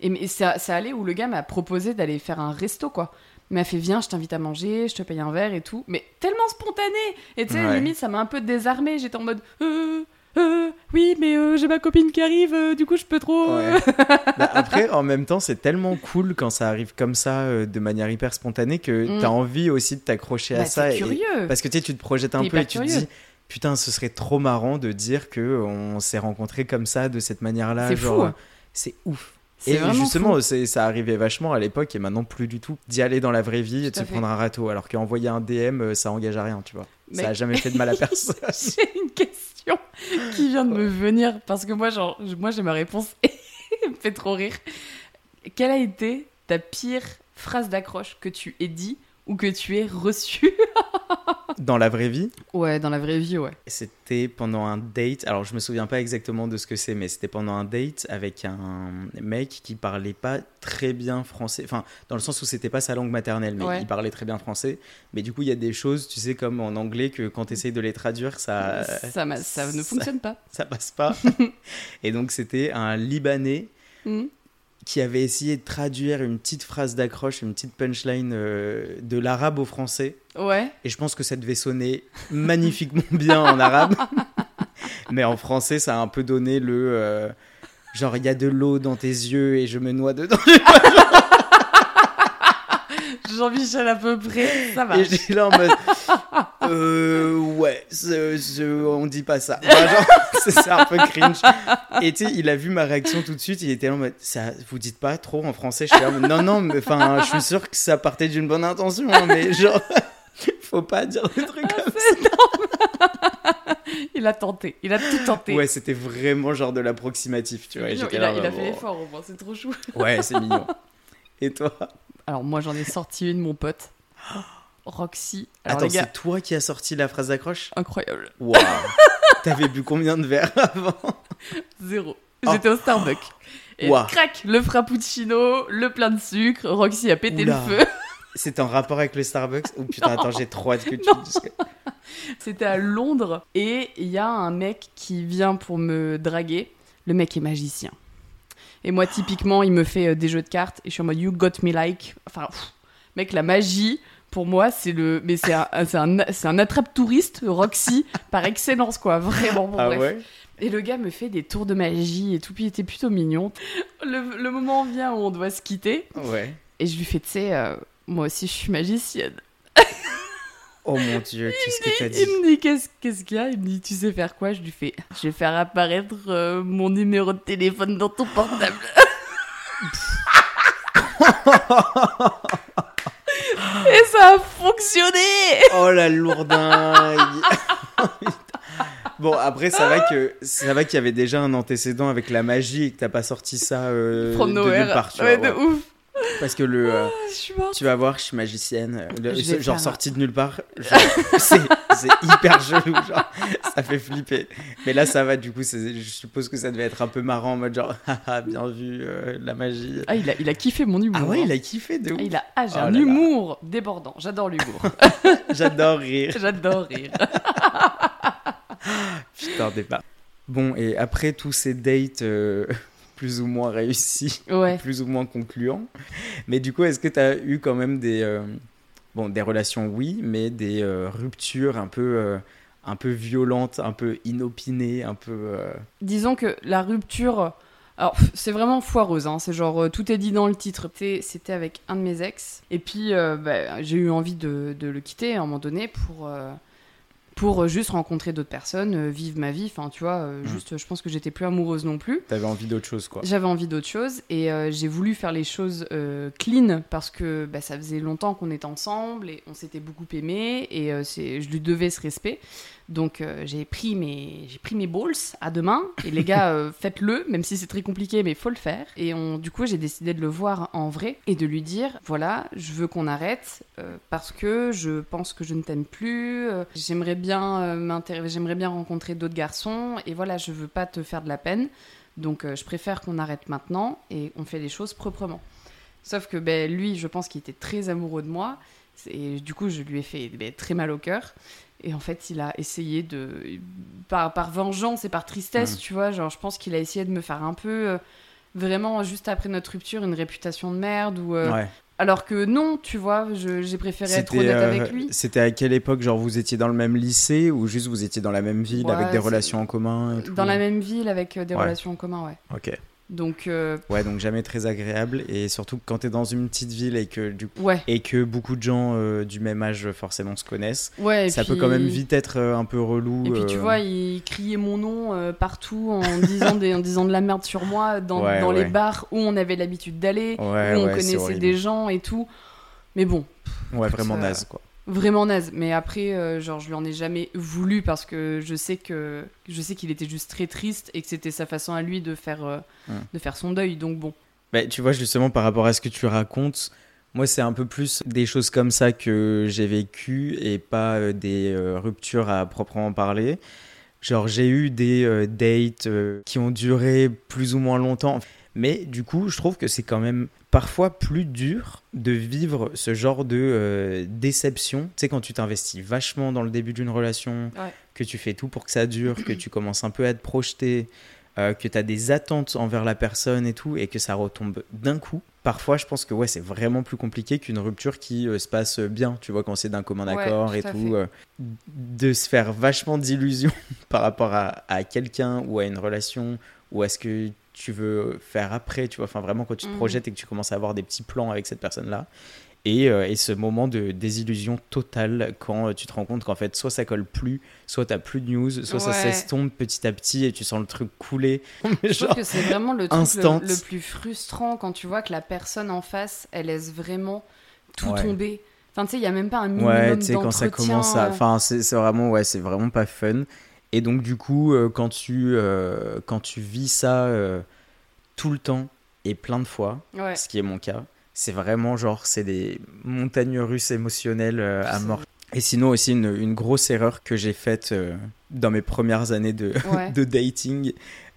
Et, mais ça, ça allait où le gars m'a proposé d'aller faire un resto, quoi. Il m'a fait, viens, je t'invite à manger, je te paye un verre et tout. Mais tellement spontané Et tu sais, Ouais. limite, ça m'a un peu désarmé. J'étais en mode, euh, euh, oui, mais euh, j'ai ma copine qui arrive, euh, du coup, je peux trop. Ouais. Bah, après, en même temps, c'est tellement cool quand ça arrive comme ça, euh, de manière hyper spontanée, que Mm. t'as envie aussi de t'accrocher à Bah, ça. t'es et- curieux. Parce que tu sais, tu te projettes un peu et tu te dis, putain, ce serait trop marrant de dire que on s'est rencontrés comme ça, de cette manière-là. C'est fou. C'est ouf. C'est Et justement, c'est- ça arrivait vachement à l'époque et maintenant plus du tout d'y aller dans la vraie vie et de se fait. prendre un râteau. Alors qu'envoyer un DM, ça engage à rien, tu vois. Mais- Ça a jamais fait de mal à personne. J'ai une question qui vient de me venir parce que moi, genre, moi j'ai ma réponse et elle me fait trop rire. Quelle a été ta pire phrase d'accroche que tu aies dit ou que tu aies reçue dans la vraie vie, Ouais, dans la vraie vie, ouais. C'était pendant un date. Alors, je me souviens pas exactement de ce que c'est, mais c'était pendant un date avec un mec qui parlait pas très bien français. Enfin, dans le sens où c'était pas sa langue maternelle, mais Ouais. il parlait très bien français. Mais du coup, il y a des choses, tu sais, comme en anglais, que quand tu essayes de les traduire, ça, ça, ne fonctionne pas. ça passe pas. Et donc, c'était un Libanais Hmm. Qui avait essayé de traduire une petite phrase d'accroche, une petite punchline euh, de l'arabe au français. Ouais. Et je pense que ça devait sonner magnifiquement bien en arabe. Mais en français, ça a un peu donné le. euh, genre, il y a de l'eau dans tes yeux et je me noie dedans. Jean-Michel à peu près, ça va. Et j'étais là en mode. Euh. Ouais, ce- ce- on dit pas ça. C'est ça, un peu cringe. Et tu sais, il a vu ma réaction tout de suite. Il était là en mode. Ça, vous dites pas trop en français. Je suis là Non, non, mais enfin, je suis sûr que ça partait d'une bonne intention. hein, mais genre. Faut pas dire des trucs comme C'est énorme. il a tenté, il a tout tenté. Ouais, c'était vraiment genre de l'approximatif, tu vois. il, a, il fait effort au moins, c'est trop chou. Ouais, c'est mignon. Et toi? Alors moi j'en ai sorti une, mon pote. Roxy. Alors Attends, c'est toi qui as sorti la phrase d'accroche incroyable. Waouh T'avais bu combien de verres avant Zéro. Oh. J'étais au Starbucks. Et crac, le frappuccino, le plein de sucre. Roxy a pété Oula. le feu. C'est en rapport avec le Starbucks Oh putain, attends, j'ai trop hâte que tu C'était à Londres. Et il y a un mec qui vient pour me draguer. Le mec est magicien. Et moi, typiquement, il me fait euh, des jeux de cartes et je suis en mode You got me like. Enfin, pff, mec, la magie, pour moi, c'est le. Mais c'est un, c'est un, c'est un attrape-touriste, Roxy, par excellence, quoi. Vraiment, bon, Ah bref. ouais Et le gars me fait des tours de magie et tout, puis il était plutôt mignon. Le, le moment vient où on doit se quitter Ouais. et je lui fais, tu sais, euh, moi aussi je suis magicienne. Oh mon dieu, qu'est-ce que t'as Il dit me dit, qu'est-ce qu'est-ce qu'il y a? Il me dit, tu sais faire quoi? Je lui fais, je vais faire apparaître euh, mon numéro de téléphone dans ton portable. et ça a fonctionné Oh la lourdingue Bon après ça va que ça va qu'il y avait déjà un antécédent avec la magie et que t'as pas sorti ça euh, From de nulle part, tu ouais, vois, de ouais. ouf. Parce que le euh, suis morte. tu vas voir, je suis magicienne, le- Je ce- vais genre faire sorti de nulle part, c'est hyper chelou, genre ça fait flipper. Mais là ça va du coup, je suppose que ça devait être un peu marrant en mode genre haha bien vu euh, la magie. Ah, il a, il a kiffé mon humour. Ah ouais, hein. il a kiffé de ouf. Ah, il a, ah, j'ai Oh un là là. humour débordant. J'adore l'humour. J'adore rire. J'adore rire. Putain, débat. Bon, et après tous ces dates euh, plus ou moins réussis, Ouais. plus ou moins concluants, mais du coup, est-ce que tu as eu quand même des, euh, bon, des relations, oui, mais des euh, ruptures un peu, euh, un peu violentes, un peu inopinées, un peu. Disons que la rupture. Alors, c'est vraiment foireuse, hein. c'est genre euh, tout est dit dans le titre. C'était c'était avec un de mes ex, et puis euh, bah, j'ai eu envie de, de le quitter à un moment donné pour, euh, pour euh, juste rencontrer d'autres personnes, euh, vivre ma vie. Enfin, tu vois, euh, Mm. juste, je pense que j'étais plus amoureuse non plus. T'avais envie d'autre chose, quoi. J'avais envie d'autre chose et euh, j'ai voulu faire les choses euh, clean parce que bah, ça faisait longtemps qu'on était ensemble et on s'était beaucoup aimé et euh, je lui devais ce respect. Donc euh, j'ai pris mes j'ai pris mes balls à deux mains et les gars euh, faites-le même si c'est très compliqué mais faut le faire et on, du coup j'ai décidé de le voir en vrai et de lui dire voilà je veux qu'on arrête euh, parce que je pense que je ne t'aime plus j'aimerais bien j'aimerais bien rencontrer d'autres garçons et voilà je veux pas te faire de la peine donc je préfère qu'on arrête maintenant et on fait les choses proprement. Sauf que ben, lui, je pense qu'il était très amoureux de moi. Et du coup, je lui ai fait ben, très mal au cœur. Et en fait, il a essayé de... Par, par vengeance et par tristesse, Mhm. tu vois, genre je pense qu'il a essayé de me faire un peu... euh, vraiment, juste après notre rupture, une réputation de merde. Ou, euh, Ouais. Alors que non, tu vois, j'ai préféré être honnête euh, avec lui. c'était à quelle époque Genre, vous étiez dans le même lycée ou juste vous étiez dans la même ville avec des relations en commun et tout Dans la même ville avec des Ouais. relations en commun, ouais. Ok. Donc, euh, Ouais, donc jamais très agréable. Et surtout quand t'es dans une petite ville et que, du ouais. et que beaucoup de gens euh, du même âge forcément se connaissent, ouais ça peut quand même vite être euh, un peu relou. Et puis tu vois, il criait mon nom partout en disant, des, en disant de la merde sur moi dans, Ouais, dans les bars où on avait l'habitude d'aller, où on connaissait des gens et tout. Mais bon, Ouais, vraiment naze quoi. Vraiment naze. Mais après, euh, genre, je lui en ai jamais voulu parce que je sais que je sais qu'il était juste très triste et que c'était sa façon à lui de faire, euh, de faire son deuil. Donc bon. Bah, tu vois, justement, par rapport à ce que tu racontes, moi, c'est un peu plus des choses comme ça que j'ai vécu et pas euh, des ruptures à proprement parler. Genre, j'ai eu des dates qui ont duré plus ou moins longtemps. Mais du coup, je trouve que c'est quand même parfois plus dur de vivre ce genre de euh, déception. Tu sais, quand tu t'investis vachement dans le début d'une relation, Ouais. que tu fais tout pour que ça dure, que tu commences un peu à te projeter, euh, que tu as des attentes envers la personne et tout, et que ça retombe d'un coup. Parfois, je pense que ouais, c'est vraiment plus compliqué qu'une rupture qui euh, se passe bien, tu vois, quand c'est d'un commun Ouais, accord tout et tout. de se faire vachement d'illusions par rapport à, à quelqu'un ou à une relation ou à ce que tu veux faire après, tu vois, enfin vraiment quand tu te Mhm. projettes et que tu commences à avoir des petits plans avec cette personne-là. Et, euh, et ce moment de désillusion totale quand euh, tu te rends compte qu'en fait, soit ça colle plus, soit t'as plus de news, soit ça Ouais. s'estompe petit à petit et tu sens le truc couler. Je genre, trouve que c'est vraiment le truc le, le plus frustrant quand tu vois que la personne en face, elle laisse vraiment tout Ouais. tomber. Enfin, tu sais, il y a même pas un minimum Ouais, tu sais, quand ça commence à. Enfin, c'est c'est vraiment, ouais, c'est vraiment pas fun. Et donc, du coup, euh, quand, tu, euh, quand tu vis ça euh, tout le temps et plein de fois, Ouais. ce qui est mon cas, c'est vraiment genre, c'est des montagnes russes émotionnelles à mort. Et sinon, aussi, une, une grosse erreur que j'ai faite euh, dans mes premières années de, Ouais. de dating,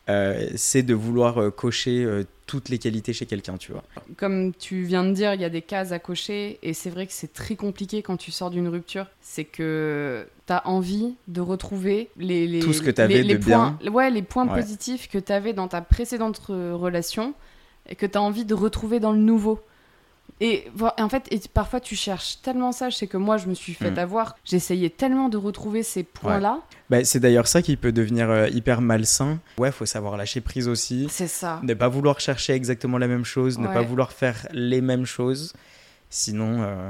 euh, c'est de vouloir euh, cocher euh, toutes les qualités chez quelqu'un, tu vois. Comme tu viens de dire, il y a des cases à cocher et c'est vrai que c'est très compliqué quand tu sors d'une rupture. C'est que tu as envie de retrouver les, les Tout ce que les, les de points, ouais, les points Ouais. positifs que tu avais dans ta précédente relation, et que tu as envie de retrouver dans le nouveau. Et, en fait, et parfois tu cherches tellement ça, je sais que moi je me suis fait Mm. avoir, j'essayais tellement de retrouver ces points-là. Bah, c'est d'ailleurs ça qui peut devenir euh, hyper malsain. Ouais, faut savoir lâcher prise aussi. C'est ça. Ne pas vouloir chercher exactement la même chose, ne Ouais. pas vouloir faire les mêmes choses. Sinon, euh,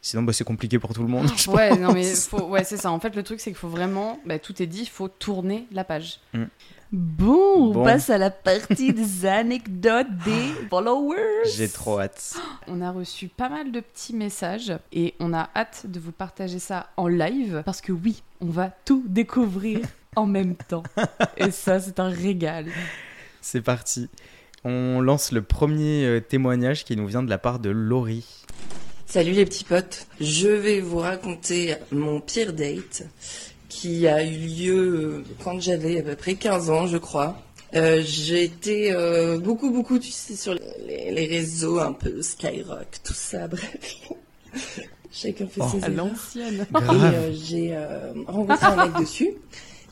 sinon bah, c'est compliqué pour tout le monde. je Ouais, non mais faut, ouais, c'est ça. En fait, le truc c'est qu'il faut vraiment, bah, tout est dit, il faut tourner la page. Mm. Bon, Bon. on passe à la partie des anecdotes des followers. J'ai trop hâte. On a reçu pas mal de petits messages et on a hâte de vous partager ça en live parce que oui, on va tout découvrir en même temps. Et ça, c'est un régal. C'est parti. On lance le premier euh, témoignage qui nous vient de la part de Laurie. Salut les petits potes, je vais vous raconter mon pire date qui a eu lieu euh, quand j'avais à peu près 15 ans je crois. Euh, j'ai été euh, beaucoup beaucoup tu sais sur les, les réseaux un peu Skyrock tout ça bref. Chacun fait Oh. ses l'ancienne. Et euh, j'ai rencontré un mec dessus.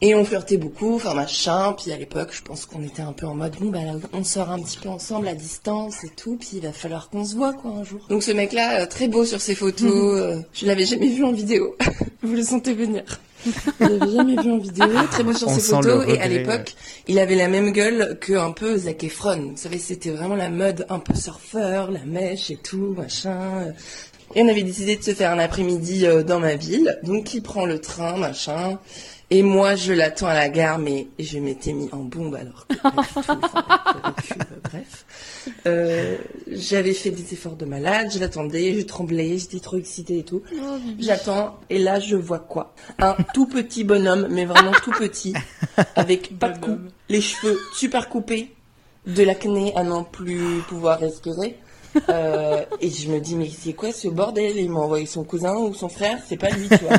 Et on flirtait beaucoup, enfin machin. Puis à l'époque, je pense qu'on était un peu en mode bon bah on sort un petit peu ensemble à distance et tout. Puis il va falloir qu'on se voit quoi un jour. Donc ce mec-là, très beau sur ses photos. je l'avais jamais vu en vidéo. Vous le sentez venir. Je l'avais jamais vu en vidéo. Très beau sur On ses photos. Et à l'époque, il avait la même gueule que un peu Zac Efron. Vous savez, c'était vraiment la mode un peu surfeur, la mèche et tout machin. Et on avait décidé de se faire un après-midi euh, dans ma ville. Donc il prend le train, machin. Et moi, je l'attends à la gare, mais je m'étais mis en bombe alors que tout. Enfin, euh, bref. Euh, J'avais fait des efforts de malade, je l'attendais, je tremblais, j'étais trop excitée et tout. J'attends, et là, je vois quoi? Un tout petit bonhomme, mais vraiment tout petit, avec pas de cou, les cheveux super coupés, de l'acné à n'en plus pouvoir respirer. Euh, et je me dis, mais c'est quoi ce bordel? Il m'a envoyé son cousin ou son frère, c'est pas lui, tu vois.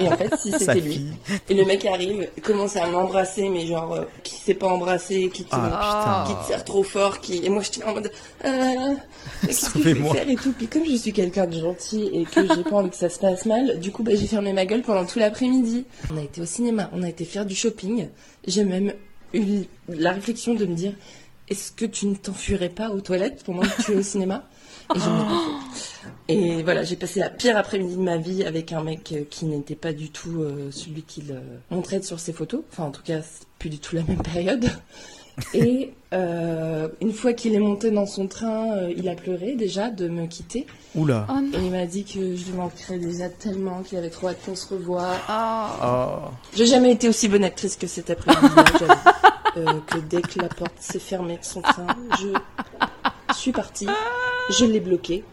Et en fait, si c'était lui. Et le mec arrive, commence à m'embrasser, mais genre, euh, qui s'est pas embrassé, qui te, Ah, qui te serre trop fort, qui... Et moi, j'étais en mode, euh, qu'est-ce que je vais faire et tout. Puis comme je suis quelqu'un de gentil et que j'ai pas envie que ça se passe mal, du coup, bah, j'ai fermé ma gueule pendant tout l'après-midi. On a été au cinéma, on a été faire du shopping. J'ai même eu la réflexion de me dire, est-ce que tu ne t'enfuirais pas aux toilettes pendant que tu es au cinéma? Et je fait. Et voilà, j'ai passé la pire après-midi de ma vie avec un mec euh, qui n'était pas du tout euh, celui qu'il euh, montrait sur ses photos. Enfin, en tout cas, c'est plus du tout la même période. Et euh, une fois qu'il est monté dans son train, euh, il a pleuré déjà de me quitter. Oula. Oh. Et il m'a dit que je lui manquerais déjà tellement, qu'il avait trop hâte qu'on se revoie. Ah. Oh. J'ai jamais été aussi bonne actrice que cet après-midi-là, j'avoue. Euh, que dès que la porte s'est fermée de son train, je suis partie, je l'ai bloqué,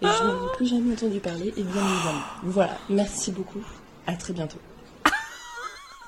et je n'en ai plus jamais entendu parler, et bien évidemment. Voilà, merci beaucoup, à très bientôt.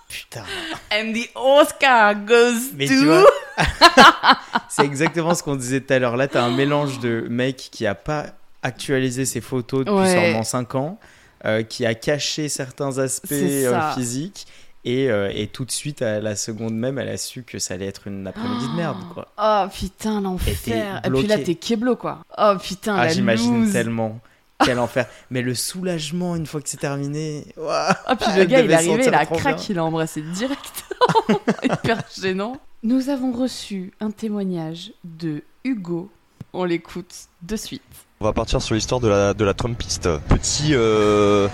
Putain. And the Oscar goes Mais to... tu vois, c'est exactement ce qu'on disait tout à l'heure. Là, t'as un mélange de mec qui a pas actualisé ses photos depuis Ouais. sûrement 5 ans, euh, qui a caché certains aspects euh, physiques. Et, euh, et tout de suite, à la seconde même, elle a su que ça allait être une après-midi de merde, quoi. Oh putain, l'enfer. Et puis là, t'es keblo, quoi. Oh putain, Ah, j'imagine tellement. Quel enfer. Mais le soulagement une fois que c'est terminé. Ah, puis le gars, il est arrivé, il a bien. il a embrassé direct. Hyper gênant. Nous avons reçu un témoignage de Hugo. On l'écoute de suite. On va partir sur l'histoire de la, de la Trumpiste. Petit, euh,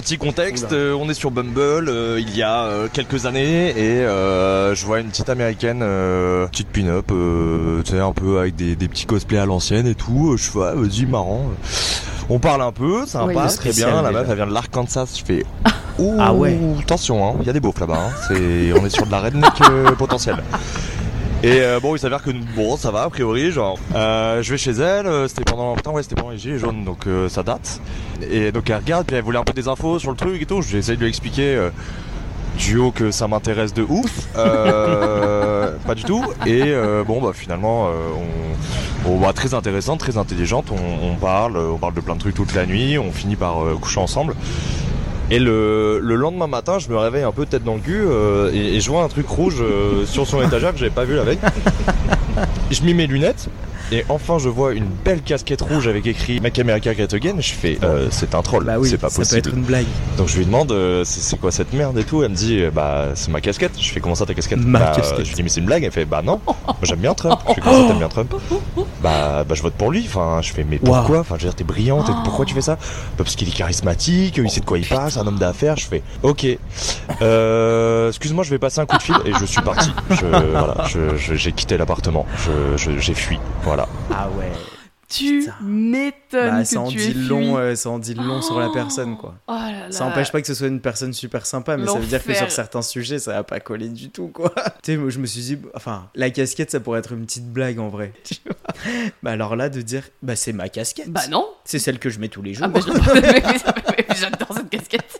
petit contexte, euh, on est sur Bumble euh, il y a euh, quelques années et je vois une petite américaine, petite pin-up, tu sais, un peu avec des, des petits cosplays à l'ancienne et tout. Je fais, ah, vas-y, marrant. On parle un peu, ça Oui. passe très bien. La meuf, elle vient de l'Arkansas. Je fais, ouh, Ah ouais. attention, hein, il y a des beaufs là-bas. hein. On est sur de la redneck potentielle. Et euh, bon, il s'avère que bon, ça va a priori, genre, euh, je vais chez elle. euh, C'était pendant, putain ouais, c'était pendant les gilets jaunes, donc euh, ça date. Et donc elle regarde, puis elle voulait un peu des infos sur le truc et tout. J'ai essayé de lui expliquer. Du haut que ça m'intéresse de ouf, pas du tout. Et bon bah finalement, on, bon, bah, très intéressante, très intelligente. On, on parle, on parle de plein de trucs toute la nuit. On finit par coucher ensemble. Et le, le lendemain matin, je me réveille un peu tête dans le cul euh, et, et je vois un truc rouge euh, sur son étagère que j'avais pas vu la veille. Je mis mes lunettes Et enfin, je vois une belle casquette rouge avec écrit Make America Great Again. Je fais, euh, c'est un troll. Bah oui, c'est pas ça possible. peut être une blague. Donc je lui demande, euh, c'est quoi cette merde et tout. Elle me dit, euh, bah c'est ma casquette. Je fais comment ça ta casquette Ma bah, casquette. Je lui dis mais c'est une blague. Elle fait, bah non, j'aime bien Trump. Je fais comment ça t'aimes bien Trump bah, bah je vote pour lui. Enfin, je fais mais pourquoi Enfin, je veux dire, t'es brillante. Pourquoi tu fais ça Bah, Parce qu'il est charismatique, il sait de quoi il parle, c'est un homme d'affaires. Je fais, ok. Euh, excuse-moi, je vais passer un coup de fil et je suis parti. Je, voilà, je- je- j'ai quitté l'appartement. Je, je- j'ai fui. Voilà. Ah ouais. Tu m'étonnes Bah, ça en dit long, euh, ça en dit long sur la personne, quoi. Oh là là. Ça n'empêche pas que ce soit une personne super sympa, mais ça veut dire que sur certains sujets, ça va pas coller du tout, quoi. tu sais, moi, je me suis dit, enfin, la casquette, ça pourrait être une petite blague en vrai. tu vois. bah alors là, de dire, bah c'est ma casquette. Bah non. C'est celle que je mets tous les jours. Ah bah, J'adore cette casquette.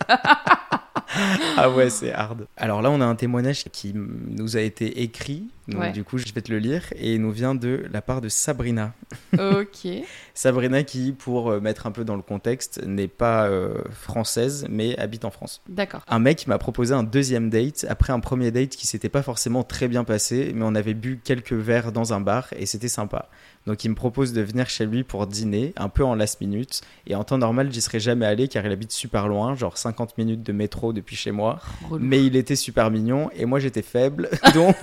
Ah ouais, c'est hard. Alors là, on a un témoignage qui nous a été écrit. Donc Ouais. du coup, je vais te le lire. Et il nous vient de la part de Sabrina. ok. Sabrina qui, pour euh, mettre un peu dans le contexte, n'est pas euh, française, mais habite en France. D'accord. Un mec m'a proposé un deuxième date après un premier date qui s'était pas forcément très bien passé, mais on avait bu quelques verres dans un bar et c'était sympa. Donc il me propose de venir chez lui pour dîner, un peu en last minute. Et en temps normal, j'y serais jamais allé car il habite super loin, genre 50 minutes de métro depuis chez moi. Relou. Mais il était super mignon et moi j'étais faible, donc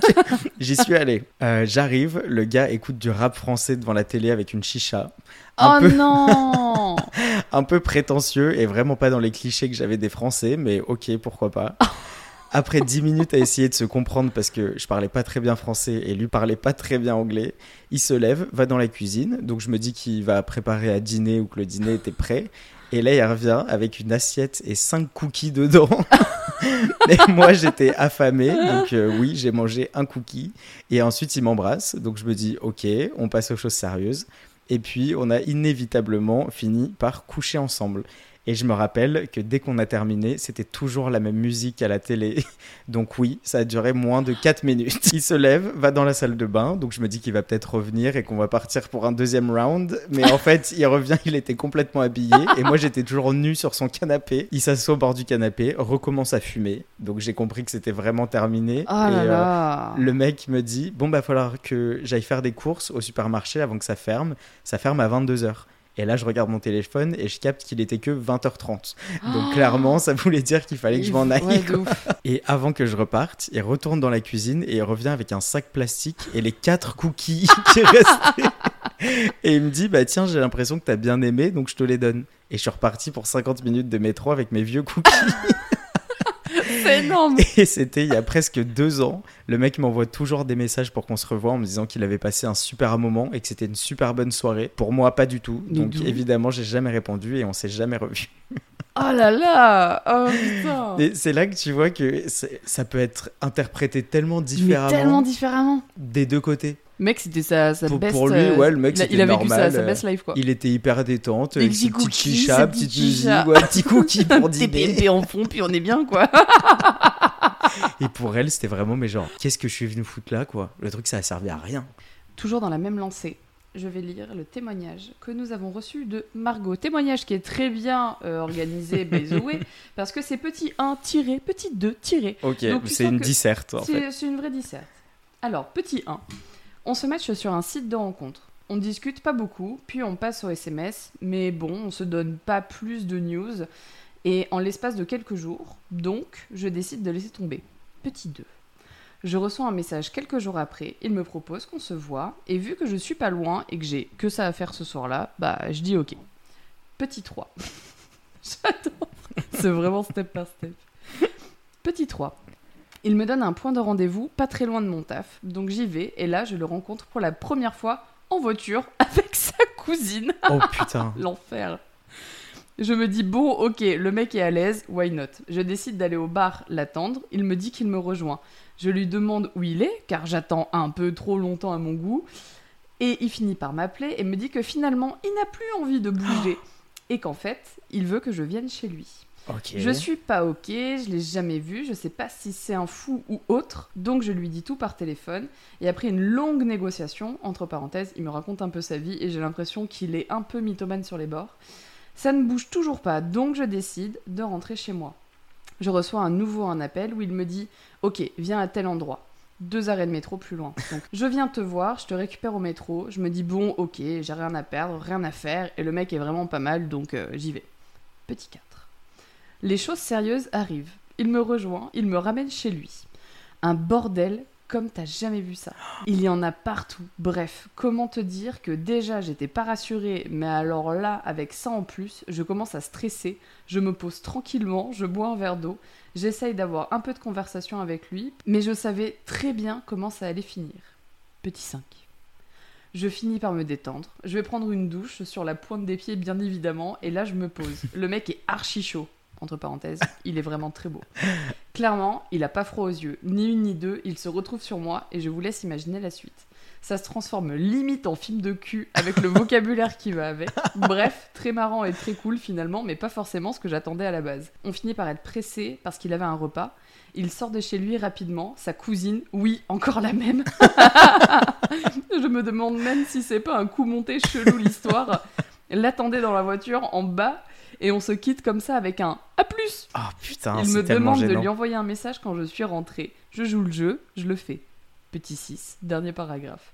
j'y suis allé. Euh, J'arrive, le gars écoute du rap français devant la télé avec une chicha. Un Oh peu, non un peu prétentieux et vraiment pas dans les clichés que j'avais des Français, mais ok, pourquoi pas. Après 10 minutes à essayer de se comprendre parce que je parlais pas très bien français et lui parlait pas très bien anglais, il se lève, va dans la cuisine, donc je me dis qu'il va préparer à dîner ou que le dîner était prêt. Et là, il revient avec une assiette et 5 cookies dedans. et moi, j'étais affamé, donc euh, oui, j'ai mangé un cookie. Et ensuite, il m'embrasse, donc je me dis, ok, on passe aux choses sérieuses. Et puis, on a inévitablement fini par coucher ensemble. Et je me rappelle que dès qu'on a terminé, c'était toujours la même musique à la télé. Donc oui, ça a duré moins de 4 minutes. Il se lève, va dans la salle de bain, donc je me dis qu'il va peut-être revenir et qu'on va partir pour un deuxième round. Mais en fait, il revient, il était complètement habillé et moi j'étais toujours nu sur son canapé. Il s'assoit au bord du canapé, recommence à fumer. Donc j'ai compris que c'était vraiment terminé. Oh là Et, euh, le mec me dit Bon, bah, falloir que j'aille faire des courses au supermarché avant que ça ferme. Ça ferme à 22h. Et là, je regarde mon téléphone et je capte qu'il était que 20h30. Donc, clairement, ça voulait dire qu'il fallait que je m'en aille. Ouais. Et avant que je reparte, il retourne dans la cuisine et il revient avec un sac plastique et les quatre cookies qui restaient. Et il me dit Bah, tiens, j'ai l'impression que t'as bien aimé, donc je te les donne. Et je suis reparti pour 50 minutes de métro avec mes vieux cookies. C'est énorme Et c'était il y a presque deux ans. Le mec m'envoie toujours des messages pour qu'on se revoie en me disant qu'il avait passé un super moment et que c'était une super bonne soirée. Pour moi, pas du tout. Donc évidemment, j'ai jamais répondu et on s'est jamais revu. Oh là là Oh putain c'est là que tu vois que ça peut être interprété tellement Mais différemment tellement différemment des deux côtés. Mec, c'était sa, sa Pour- best... pour lui, euh, ouais, le mec, il il a vécu normal, sa, sa euh, best life, quoi. Il était hyper détente, Des petits cookies, petites musiques, chichas. ouais, petits cookies pour dîner. En fond, puis on est bien, quoi. Et pour elle, c'était vraiment, mais genre, qu'est-ce que je suis venu foutre là, quoi Le truc, ça a servi à rien. Toujours dans la même lancée, je vais lire le témoignage que nous avons reçu de Margot. Témoignage qui est très bien euh, organisé, by the way, parce que c'est petit 1 tiré, petit 2 tiré. Ok, c'est une disserte, en fait. C'est une vraie disserte. Alors, petit 1. On se matche sur un site de rencontre. On discute pas beaucoup, puis on passe au SMS, mais bon, on se donne pas plus de news. Et en l'espace de quelques jours, donc, je décide de laisser tomber. Petit 2. Je reçois un message quelques jours après, il me propose qu'on se voit, et vu que je suis pas loin et que j'ai que ça à faire ce soir-là, bah je dis ok. Petit 3. J'adore. C'est vraiment step par step. Petit 3. Il me donne un point de rendez-vous pas très loin de mon taf, donc j'y vais, et là je le rencontre pour la première fois en voiture avec sa cousine. Oh putain. L'enfer. Je me dis, bon, ok, le mec est à l'aise, why not? Je décide d'aller au bar l'attendre, il me dit qu'il me rejoint. Je lui demande où il est, car j'attends un peu trop longtemps à mon goût. Et il finit par m'appeler et me dit que finalement, il n'a plus envie de bouger. Et qu'en fait, il veut que je vienne chez lui. Ok. Je suis pas ok, je l'ai jamais vu, je sais pas si c'est un fou ou autre, donc je lui dis tout par téléphone. Et après une longue négociation, entre parenthèses, il me raconte un peu sa vie et j'ai l'impression qu'il est un peu mythomane sur les bords. Ça ne bouge toujours pas, donc je décide de rentrer chez moi. Je reçois à nouveau un appel où il me dit Ok, viens à tel endroit. deux arrêts de métro plus loin. Donc, je viens te voir, je te récupère au métro, je me dis bon, ok, j'ai rien à perdre, rien à faire, et le mec est vraiment pas mal, donc euh, j'y vais. Petit 4. Les choses sérieuses arrivent. Il me rejoint, il me ramène chez lui. Un bordel comme t'as jamais vu ça. Il y en a partout. Bref, comment te dire que déjà j'étais pas rassurée, mais alors là, avec ça en plus, je commence à stresser, je me pose tranquillement, je bois un verre d'eau, j'essaye d'avoir un peu de conversation avec lui, mais je savais très bien comment ça allait finir. Petit 5. Je finis par me détendre, je vais prendre une douche sur la pointe des pieds bien évidemment, et là je me pose. Le mec est archi chaud, entre parenthèses, il est vraiment très beau. Clairement, il a pas froid aux yeux, ni une ni deux, il se retrouve sur moi et je vous laisse imaginer la suite. Ça se transforme limite en film de cul avec le vocabulaire qui va avec. Bref, très marrant et très cool finalement, mais pas forcément ce que j'attendais à la base. On finit par être pressé parce qu'il avait un repas. Il sort de chez lui rapidement, sa cousine, oui, encore la même. je me demande même si c'est pas un coup monté chelou l'histoire. L'attendait dans la voiture en bas et on se quitte comme ça avec un à plus. Oh putain, Il me demande de lui envoyer un message quand je suis rentrée. Je joue le jeu, je le fais. Petit 6, dernier paragraphe.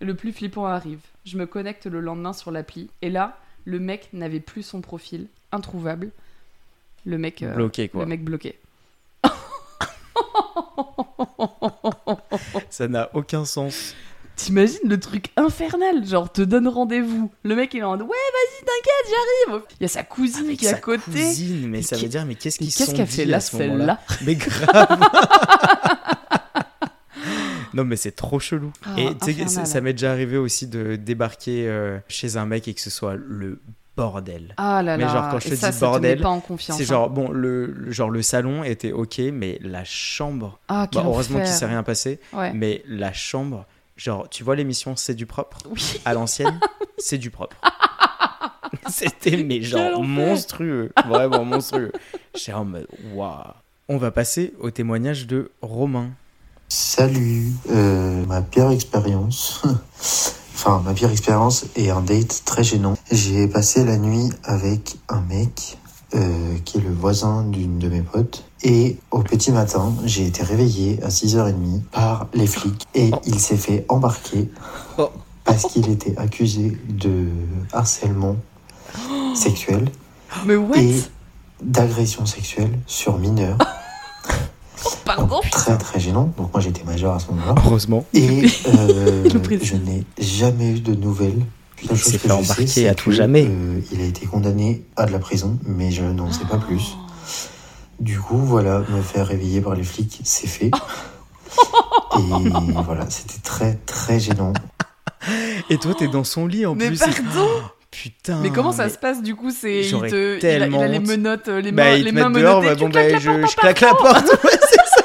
Le plus flippant arrive. Je me connecte le lendemain sur l'appli et là, le mec n'avait plus son profil, introuvable. Le mec euh, Bloqué quoi. Le mec bloqué. Ça n'a aucun sens. T'imagines le truc infernal, genre te donne rendez-vous. Le mec il est en mode ouais vas-y t'inquiète j'arrive. Il y a sa cousine Avec qui est à côté. cousine, mais Mais ça veut dire, mais qu'est-ce Mais qu'ils qu'est-ce sont qu'elle fait dit là à ce moment-là celle-là Mais grave Non mais c'est trop chelou. Ah, et tu sais, infernal. ça, ça m'est déjà arrivé aussi de débarquer euh, chez un mec et que ce soit le bordel. Ah là Mais là. genre, quand je et te ça, dis ça bordel, pas en confiance. C'est hein. genre bon le, le- genre le salon était ok mais la chambre Ah, bah, heureusement qu'il s'est rien passé Ouais. mais la chambre genre tu vois l'émission c'est du propre Oui. à l'ancienne c'est du propre. C'était mais Quel genre monstrueux. Vraiment monstrueux. J'étais en mode waouh. On va passer au témoignage de Romain. Salut, euh, ma pire expérience, enfin ma pire expérience est un date très gênant. J'ai passé la nuit avec un mec euh, qui est le voisin d'une de mes potes et au petit matin j'ai été réveillé à 6h30 par les flics et il s'est fait embarquer Oh. parce qu'il était accusé de harcèlement sexuel Mais what et d'agression sexuelle sur mineur. Pardon Très très gênant, donc moi j'étais majeur à ce moment-là. heureusement Et euh, je n'ai jamais eu de nouvelles. La Il chose s'est que fait je embarquer à tout que, jamais. euh, il a été condamné à de la prison, mais je n'en sais pas plus. Du coup, voilà, me faire réveiller par les flics, c'est fait. Et voilà, c'était très très gênant. et toi t'es dans son lit en Mais plus pardon putain Mais comment ça mais- se passe du coup? C'est il, te, il, a, il tellement a les menottes, euh, les bah, mains, ils les te mains mettent dehors, menottées. bah, bon, tu claques bah, la je, je claque la porte. Ouais, c'est ça.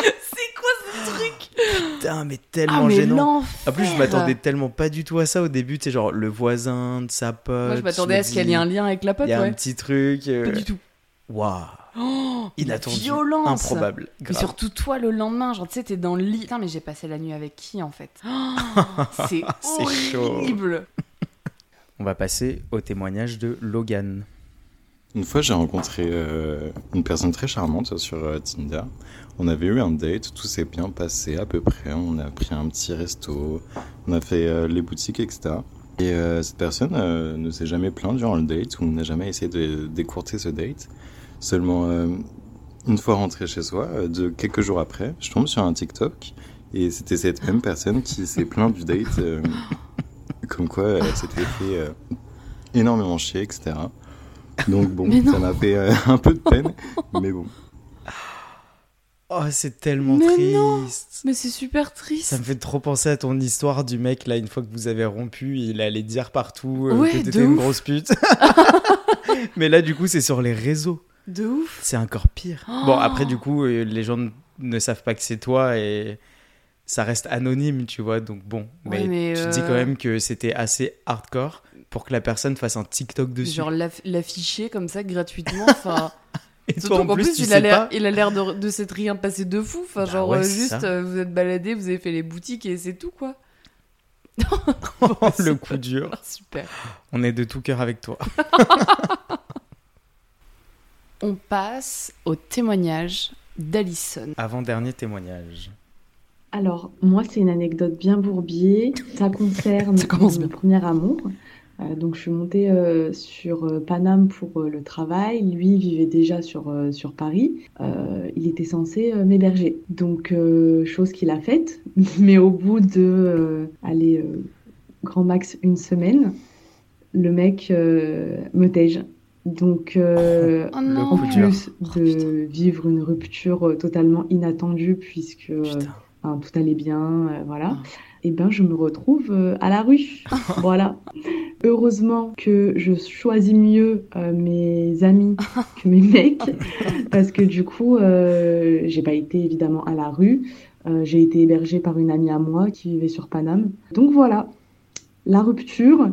C'est quoi ce truc Putain, mais Ah tellement mais gênant. En plus, je m'attendais tellement pas du tout à ça au début. Tu sais, genre le voisin de sa pote. Moi je m'attendais à ce qu'il y ait un lien avec la pote, Il y a un ouais. petit truc. euh, Pas du tout. Waouh. Oh, Inattendu. Violence. Improbable. Mais surtout toi le lendemain, genre tu sais, t'es dans le lit. Putain, mais j'ai passé la nuit avec qui en fait? Oh, C'est C'est chaud. horrible. On va passer au témoignage de Logan. Une fois, j'ai rencontré euh, une personne très charmante sur euh, Tinder. On avait eu un date, tout s'est bien passé à peu près. On a pris un petit resto, on a fait euh, les boutiques, etc. Et euh, cette personne euh, ne s'est jamais plainte durant le date ou n'a jamais essayé de décourter ce date. Seulement, euh, une fois rentré chez soi, euh, de quelques jours après, je tombe sur un TikTok et c'était cette même personne qui s'est plainte du date, euh, comme quoi elle s'était fait euh, énormément chier, etc. Donc bon, ça m'a fait euh, un peu de peine, mais bon. Oh, c'est tellement Mais triste. non. Mais c'est super triste. Ça me fait trop penser à ton histoire du mec, là, une fois que vous avez rompu, il allait dire partout euh, Ouais, que t'étais une ouf. grosse pute. Mais là, du coup, c'est sur les réseaux. De ouf. C'est encore pire. Bon, Oh. après, du coup, euh, les gens ne- savent pas que c'est toi et ça reste anonyme, tu vois. Donc, bon. Ouais, Mais, mais, tu dis euh, quand même que c'était assez hardcore pour que la personne fasse un TikTok dessus. Genre l'aff- l'afficher comme ça gratuitement. Enfin, et toi, en qu'en plus, plus, tu il, sais a pas. il a l'air de, de s'être rien passé de fou. Enfin, Bah genre ouais, euh, juste, euh, vous êtes baladé, vous avez fait les boutiques et c'est tout quoi. le coup dur. Super. On est de tout cœur avec toi. On passe au témoignage d'Alison. Avant-dernier témoignage. Alors, moi, c'est une anecdote bien bourbier. Ça concerne Ça commence mon bien. premier amour. Euh, donc, je suis montée euh, sur euh, Paname pour euh, le travail. Lui vivait déjà sur, euh, sur Paris. Euh, il était censé m'héberger. Donc, euh, chose qu'il a faite. Mais au bout de, euh, euh, grand max une semaine, le mec euh, me tège. Donc, euh, Oh en plus Oh, de putain. vivre une rupture totalement inattendue, puisque euh. Enfin, tout allait bien, euh, voilà. Et ben, je me retrouve euh, à la rue. voilà. Heureusement que je choisis mieux euh, mes amis que mes mecs, parce que du coup, euh, j'ai pas été évidemment à la rue. Euh, j'ai été hébergée par une amie à moi qui vivait sur Paname. Donc voilà, la rupture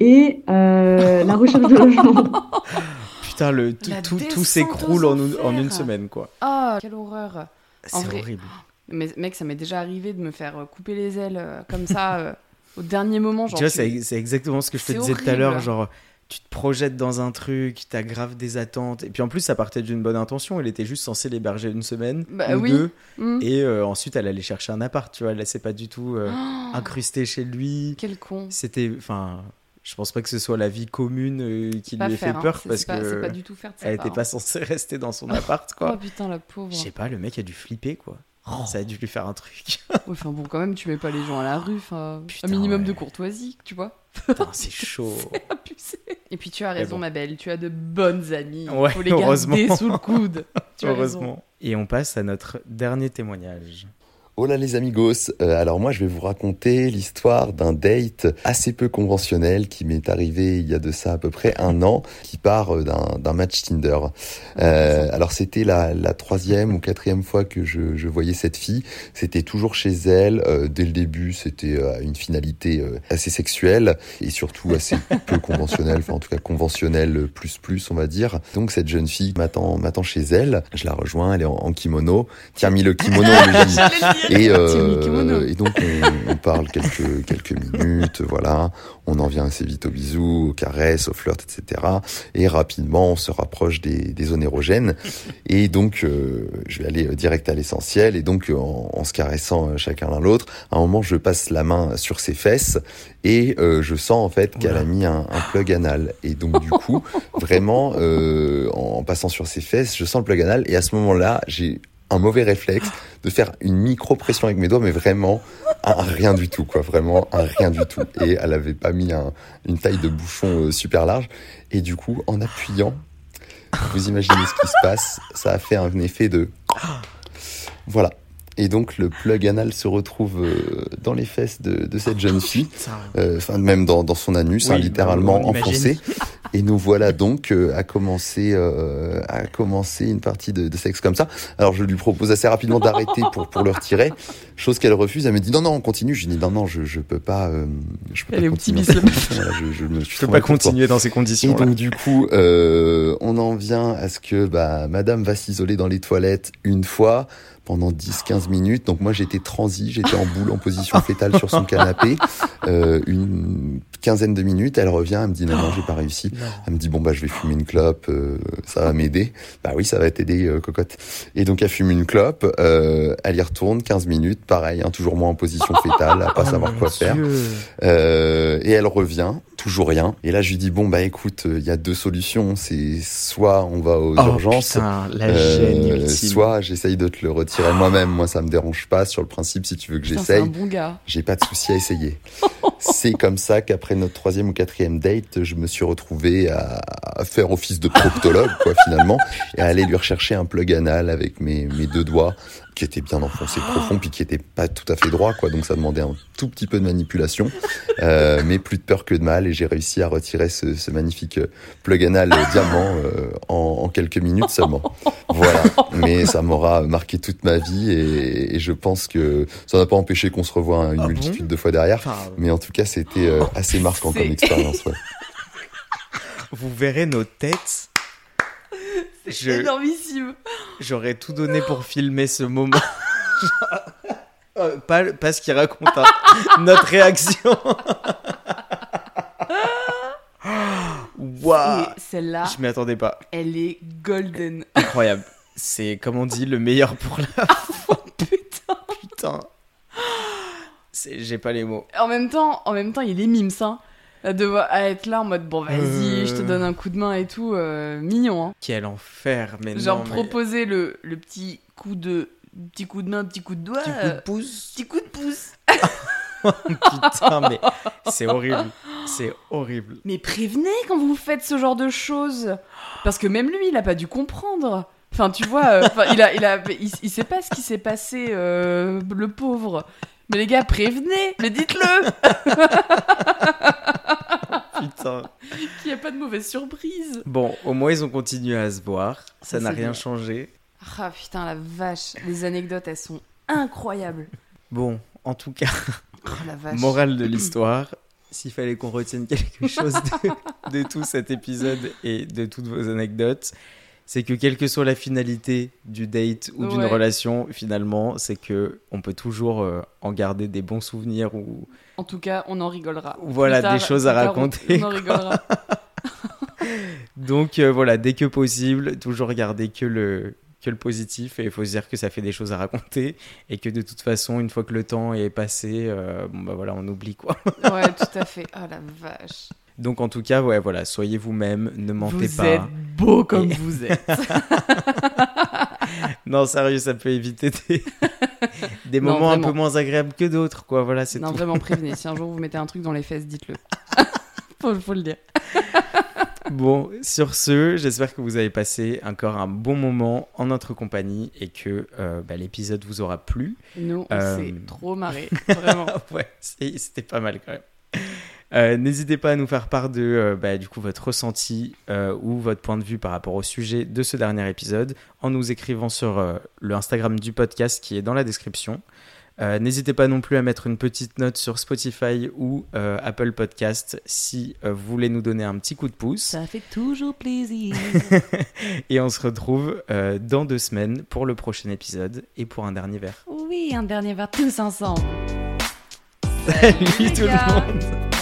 et euh, la recherche de logement. Putain, le, tout, tout, s'écroule en, une- en une semaine, quoi. Ah, quelle horreur. C'est vrai. horrible. Mais mec, ça m'est déjà arrivé de me faire euh, couper les ailes euh, comme ça euh, au dernier moment. Genre, tu vois, tu- c'est c'est exactement ce que je te C'est disais tout à l'heure. Genre, tu te projettes dans un truc, t'as grave des attentes. Et puis en plus, ça partait d'une bonne intention. Elle était juste censée l'héberger une semaine Bah ou oui. deux. Hmm. Et euh, ensuite, elle allait chercher un appart. Tu vois, elle s'est pas du tout Oh, incrustée chez lui. quel con. C'était. Enfin, je pense pas que ce soit la vie commune qui lui ait fait hein. peur C'est- parce c'est pas- c'est que. pas du tout faire Elle part, était hein. pas censée rester dans son appart, quoi. Oh putain, la pauvre. Je sais pas, le mec a dû flipper, quoi. Oh. Ça a dû lui faire un truc. Ouais, Enfin bon, quand même, tu mets pas les gens à la rue. Enfin, Putain, un minimum ouais. de courtoisie, tu vois. Putain, c'est chaud. Abusé. Et puis tu as raison, bon. ma belle. Tu as de bonnes amies. Ouais, Faut les garder heureusement. sous le coude. Tu as raison. Heureusement. Et on passe à notre dernier témoignage. Là les amigos, Euh, alors moi je vais vous raconter l'histoire d'un date assez peu conventionnel qui m'est arrivé il y a de ça à peu près un an, qui part euh, d'un match Tinder. Euh, alors c'était la, la troisième ou quatrième fois que je, je voyais cette fille, c'était toujours chez elle, Euh, dès le début c'était euh, une finalité euh, assez sexuelle et surtout assez peu conventionnelle, enfin en tout cas conventionnelle plus plus on va dire. Donc cette jeune fille m'attend m'attend chez elle, je la rejoins, elle est en, en kimono, tiens mis le kimono, mais et, euh, et donc on, on parle quelques quelques minutes, voilà. On en vient assez vite aux bisous, aux caresses, aux flirts, etc. Et rapidement, on se rapproche des, des zones érogènes. Et donc, euh, je vais aller direct à l'essentiel. Et donc, en, en se caressant euh, chacun l'un l'autre, à un moment, je passe la main sur ses fesses et euh, je sens en fait qu'elle a mis un, un plug anal. Et donc, du coup, vraiment, euh, en passant sur ses fesses, je sens le plug anal. Et à ce moment-là, j'ai un mauvais réflexe de faire une micro-pression avec mes doigts, mais vraiment un rien du tout, quoi. Vraiment un rien du tout. Et elle avait pas mis un- une taille de bouchon euh, super large. Et du coup, en appuyant, vous imaginez ce qui se passe, ça a fait un effet de... Voilà. Et donc le plug anal se retrouve euh, dans les fesses de, de cette jeune fille, Putain. euh, enfin même dans, dans son anus, hein, littéralement imagine. enfoncé. Et nous voilà donc euh, à commencer euh, à commencer une partie de, de sexe comme ça. Alors je lui propose assez rapidement d'arrêter pour pour le retirer, chose qu'elle refuse. Elle me dit non non on continue. Je dis non non je je peux pas. euh, je peux Elle pas continuer optimiste. Voilà, je, je me suis Je peux pas continuer dans ces Et conditions. donc du coup, euh, on en vient à ce que bah, Madame va s'isoler dans les toilettes une fois pendant 10-15 minutes. Donc moi j'étais transi, j'étais en boule en position fétale sur son canapé. Euh, une quinzaine de minutes, elle revient, elle me dit non non j'ai pas réussi. Elle me dit bon bah je vais fumer une clope, euh, ça va m'aider. Bah oui ça va t'aider euh, cocotte. Et donc elle fume une clope, euh, elle y retourne 15 minutes, pareil, hein, toujours moi en position fétale, à pas Oh savoir quoi faire. Dieu. Euh, et elle revient, toujours rien. Et là, je lui dis bon bah écoute, il y a deux solutions. C'est soit on va aux Oh, urgences, putain, la euh, soit j'essaye de te le retirer moi-même. Moi, ça me dérange pas. Sur le principe, si tu veux que j'essaye, bon j'ai pas de souci à essayer. C'est comme ça qu'après notre troisième ou quatrième date, je me suis retrouvé à, à faire office de proctologue, quoi, finalement, et à aller lui rechercher un plug anal avec mes, mes deux doigts, qui était bien enfoncé profond, puis qui était pas tout à fait droit, quoi. Donc ça demandait un tout petit peu de manipulation, euh, mais plus de peur que de mal, et j'ai réussi à retirer ce, ce magnifique euh, plug anal euh, diamant euh, en, en quelques minutes seulement. Voilà. Mais ça m'aura marqué toute ma vie, et, et je pense que ça n'a pas empêché qu'on se revoie une Ah multitude de fois derrière. Mais en tout cas, c'était assez marquant comme expérience. Ouais. vous verrez nos têtes. Je- Énormissime. J'aurais tout donné pour filmer ce moment. Euh, pas, pas ce qu'il raconte, hein. notre réaction. Waouh, celle-là, je m'y attendais pas. elle est golden. Incroyable. c'est comme on dit le meilleur pour la fin. Putain. Putain. C'est- J'ai pas les mots. En même temps, en même temps, il est mimes, hein. À devoir à être là en mode bon vas-y, Euh. je te donne un coup de main et tout, euh, mignon. Hein. Quel enfer, mais Genre non, mais- proposer le, le petit coup de petit coup de main, petit coup de doigt, Petit coup de euh, pouce. petit coup de pouce. Putain, mais c'est horrible. C'est horrible. Mais prévenez quand vous faites ce genre de choses, parce que même lui, il a pas dû comprendre. Enfin, tu vois, euh, il a, il a, il, il sait pas ce qui s'est passé, euh, le pauvre. Mais les gars, prévenez, mais dites-le, Putain. qu'il n'y a pas de mauvaise surprise. Bon, au moins ils ont continué à se voir. Ça n'a rien bien. changé. Ah putain, la vache, les anecdotes, elles sont incroyables. Bon, en tout cas, Oh la vache. morale de l'histoire. S'il fallait qu'on retienne quelque chose de, de tout cet épisode et de toutes vos anecdotes, c'est que quelle que soit la finalité du date ou d'une Ouais. relation, finalement, c'est que on peut toujours euh, en garder des bons souvenirs ou En tout cas, on en rigolera. Voilà, tard- des choses à tard, raconter, On en rigolera. Donc euh, voilà, dès que possible, toujours garder que le, que le positif et il faut se dire que ça fait des choses à raconter et que de toute façon, une fois que le temps est passé, euh, bon bah voilà, on oublie quoi. Ouais, tout à fait. Oh la vache. Donc en tout cas, ouais, voilà, soyez vous-même, ne mentez vous pas. êtes beau comme Et- vous êtes. Non, sérieux, ça peut éviter des, des Non, moments un peu moins agréables que d'autres, quoi. Voilà, c'est non, tout. vraiment, prévenez. Si un jour vous mettez un truc dans les fesses, dites-le. faut, faut le dire. Bon, sur ce, j'espère que vous avez passé encore un bon moment en notre compagnie et que euh, bah, l'épisode vous aura plu. Nous, on Euh, s'est trop marré. Vraiment. ouais, c'était pas mal quand même. Euh, N'hésitez pas à nous faire part de euh, bah, du coup votre ressenti euh, ou votre point de vue par rapport au sujet de ce dernier épisode en nous écrivant sur le Instagram du podcast qui est dans la description. N'hésitez pas non plus à mettre une petite note sur Spotify ou Apple Podcast si vous voulez nous donner un petit coup de pouce. Ça fait toujours plaisir. Et on se retrouve dans deux semaines pour le prochain épisode et pour un dernier verre. Oui, un dernier verre tous ensemble. Salut tout le monde